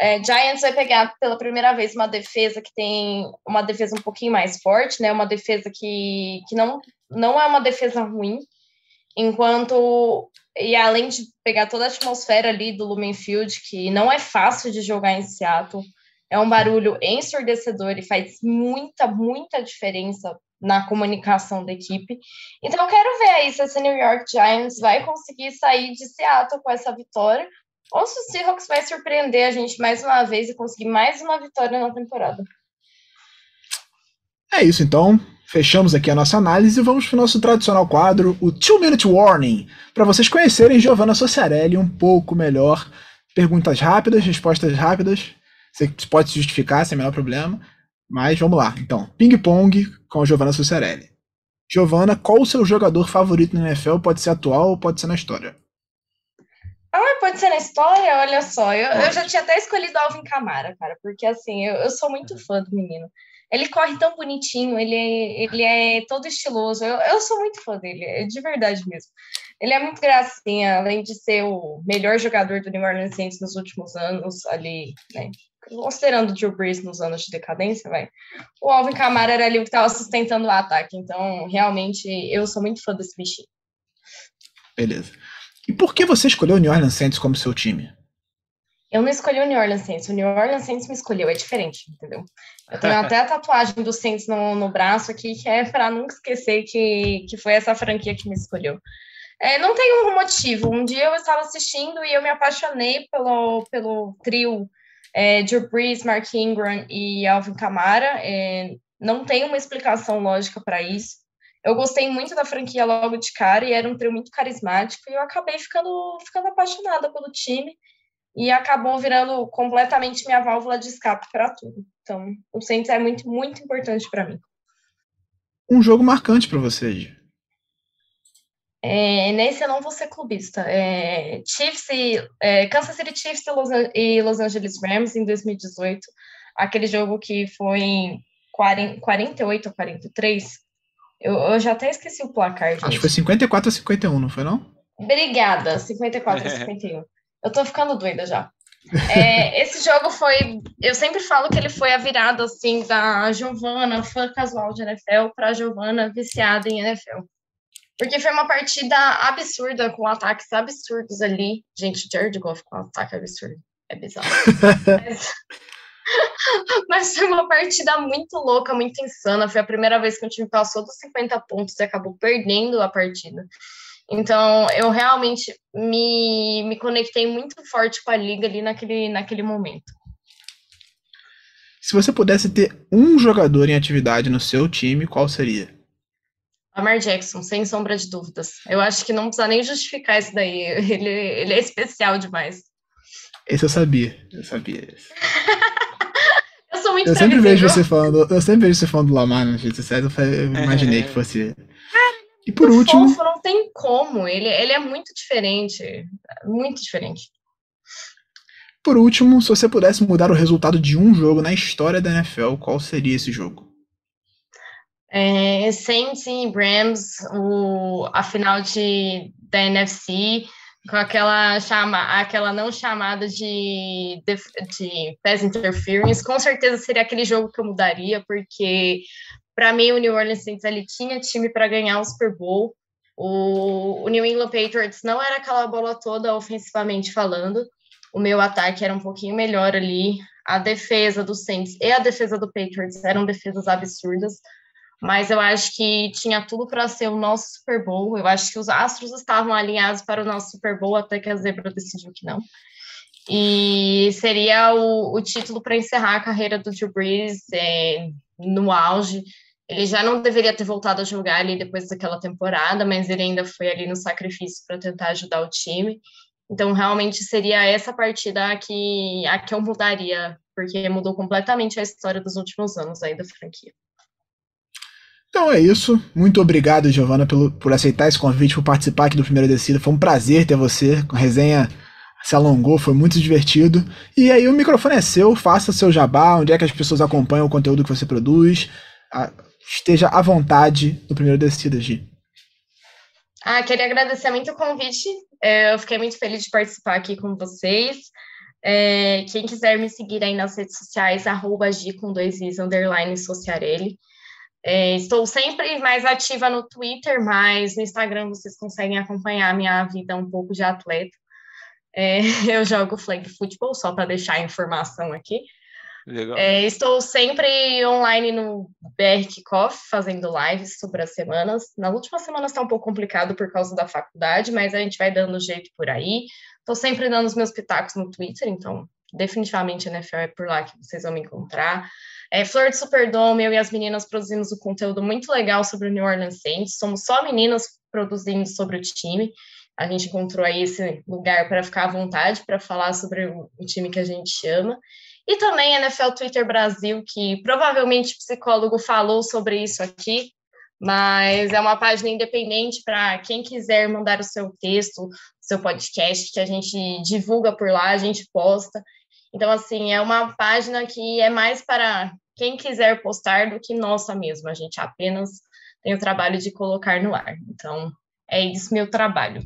É, Giants vai pegar pela primeira vez uma defesa que tem uma defesa um pouquinho mais forte, né? Uma defesa que, que não, não é uma defesa ruim, enquanto e além de pegar toda a atmosfera ali do Lumen Field, que não é fácil de jogar em Seattle, é um barulho ensurdecedor e faz muita, muita diferença na comunicação da equipe. Então, eu quero ver aí se esse New York Giants vai conseguir sair de Seattle com essa vitória ou se o Seahawks vai surpreender a gente mais uma vez e conseguir mais uma vitória na temporada. É isso então. Fechamos aqui a nossa análise e vamos para o nosso tradicional quadro, o Two Minute Warning, para vocês conhecerem Giovanna Sociarelli um pouco melhor. Perguntas rápidas, respostas rápidas. Você pode se justificar sem o menor problema. Mas vamos lá. Então, ping-pong com a Giovanna Sociarelli. Giovanna, qual o seu jogador favorito na NFL? Pode ser atual ou pode ser na história? Ah, pode ser na história? Olha só, eu, eu já tinha até escolhido Alvin Camara, cara, porque assim, eu, eu sou muito fã do menino. Ele corre tão bonitinho, ele é, ele é todo estiloso. Eu, eu sou muito fã dele, é de verdade mesmo. Ele é muito gracinha, além de ser o melhor jogador do New Orleans Saints nos últimos anos, ali, né? Considerando o Drew Brees nos anos de decadência, vai. O Alvin Kamara era ali o que estava sustentando o ataque. Então, realmente, eu sou muito fã desse bichinho. Beleza. E por que você escolheu o New Orleans Saints como seu time? Eu não escolhi o New Orleans Saints, o New Orleans Saints me escolheu, é diferente, entendeu? Eu tenho até a tatuagem do Saints no, no braço aqui, que é para nunca esquecer que, que foi essa franquia que me escolheu. É, não tem um motivo. Um dia eu estava assistindo e eu me apaixonei pelo, pelo trio é, Drew Brees, Mark Ingram e Alvin Kamara. É, não tem uma explicação lógica para isso eu gostei muito da franquia logo de cara e era um trio muito carismático e eu acabei ficando, ficando apaixonada pelo time e acabou virando completamente minha válvula de escape para tudo. Então, o Saints é muito, muito importante para mim. Um jogo marcante para você, É, nesse eu não vou ser clubista. É, Chiefs e, é, Kansas City Chiefs e Los, e Los Angeles Rams em 2018. Aquele jogo que foi 40, 48 ou 43, eu, eu já até esqueci o placar, gente. Acho que foi 54 a 51, não foi não? Obrigada, 54 a 51. Eu tô ficando doida já. É, esse jogo foi. Eu sempre falo que ele foi a virada assim da Giovana, fã casual de NFL, para Giovana viciada em NFL. Porque foi uma partida absurda, com ataques absurdos ali. Gente, Jared Goff com um ataque absurdo. É bizarro. Mas, Mas foi uma partida muito louca, muito insana. Foi a primeira vez que o time passou dos 50 pontos e acabou perdendo a partida. Então, eu realmente me, me conectei muito forte com a liga ali naquele, naquele momento. Se você pudesse ter um jogador em atividade no seu time, qual seria? Lamar Jackson, sem sombra de dúvidas. Eu acho que não precisa nem justificar isso daí. Ele, ele é especial demais. Esse eu sabia, eu sabia. eu sou muito Eu sempre vejo você falando, eu sempre vejo você falando do Lamar nas redes sociais, eu imaginei que fosse. E por o último. Fofo não tem como, ele, ele é muito diferente. Muito diferente. Por último, se você pudesse mudar o resultado de um jogo na história da NFL, qual seria esse jogo? É, Saints e Rams, o, a final de, da NFC, com aquela, chama, aquela não chamada de, de, de pass interference, com certeza seria aquele jogo que eu mudaria, porque para mim o New Orleans Saints ele tinha time para ganhar o Super Bowl. O, o New England Patriots não era aquela bola toda ofensivamente falando, o meu ataque era um pouquinho melhor ali. A defesa do Saints e a defesa do Patriots eram defesas absurdas, mas eu acho que tinha tudo para ser o nosso Super Bowl. Eu acho que os astros estavam alinhados para o nosso Super Bowl até que a zebra decidiu que não. E seria o, o título para encerrar a carreira do Drew Brees é, no auge. Ele já não deveria ter voltado a jogar ali depois daquela temporada, mas ele ainda foi ali no sacrifício para tentar ajudar o time. Então, realmente seria essa partida que, a que eu mudaria, porque mudou completamente a história dos últimos anos aí da franquia. Então é isso. Muito obrigado, Giovana, pelo, por aceitar esse convite, por participar aqui do Primeira Descida. Foi um prazer ter você. A resenha se alongou, foi muito divertido. E aí o microfone é seu, faça seu jabá, onde é que as pessoas acompanham o conteúdo que você produz. Esteja à vontade no Primeira Descida, Gi. Ah, queria agradecer muito o convite. É, eu fiquei muito feliz de participar aqui com vocês. É, quem quiser me seguir aí nas redes sociais, arroba com dois is, underline Sociarelli. É, estou sempre mais ativa no Twitter, mas no Instagram vocês conseguem acompanhar a minha vida um pouco de atleta. É, eu jogo flag futebol, só para deixar a informação aqui. É, estou sempre online no BR Kickoff, fazendo lives sobre as semanas. Na última semana está um pouco complicado por causa da faculdade, mas a gente vai dando jeito por aí. Estou sempre dando os meus pitacos no Twitter, então definitivamente NFL é por lá que vocês vão me encontrar. É, Flor de Superdome, eu e as meninas produzimos um conteúdo muito legal sobre o New Orleans Saints. Somos só meninas produzindo sobre o time. A gente encontrou aí esse lugar para ficar à vontade para falar sobre o, time que a gente ama. E também a NFL Twitter Brasil, que provavelmente o psicólogo falou sobre isso aqui, mas é uma página independente para quem quiser mandar o seu texto, seu podcast, que a gente divulga por lá, a gente posta. Então, assim, é uma página que é mais para quem quiser postar do que nossa mesmo. A gente apenas tem o trabalho de colocar no ar. Então, é isso meu trabalho.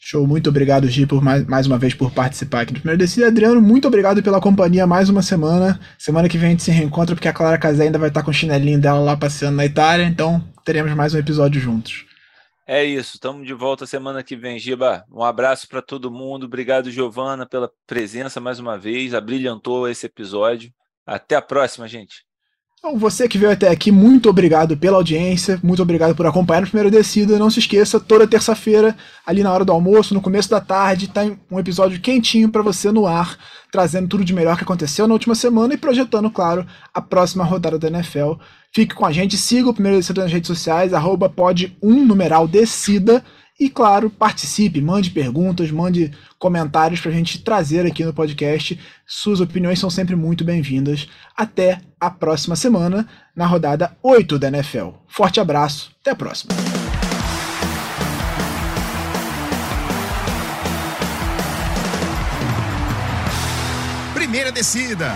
Show, muito obrigado, Gi, por mais, mais uma vez por participar aqui do Primeiro Decida. Adriano, muito obrigado pela companhia mais uma semana. Semana que vem a gente se reencontra, porque a Clara Casé ainda vai estar com o chinelinho dela lá passeando na Itália, então teremos mais um episódio juntos. É isso, estamos de volta semana que vem, Giba. Um abraço para todo mundo. Obrigado, Giovana, pela presença mais uma vez. Abrilhantou esse episódio. Até a próxima, gente. Então, você que veio até aqui, muito obrigado pela audiência, muito obrigado por acompanhar o primeiro Descida. Não se esqueça, toda terça-feira, ali na hora do almoço, no começo da tarde, tá um episódio quentinho para você no ar, trazendo tudo de melhor que aconteceu na última semana e projetando, claro, a próxima rodada da NFL. Fique com a gente, siga o primeiro Descida nas redes sociais, arroba pode um numeral Decida. E claro, participe, mande perguntas, mande comentários para a gente trazer aqui no podcast. Suas opiniões são sempre muito bem-vindas. Até a próxima semana, na rodada 8 da NFL. Forte abraço, até a próxima. Primeira descida.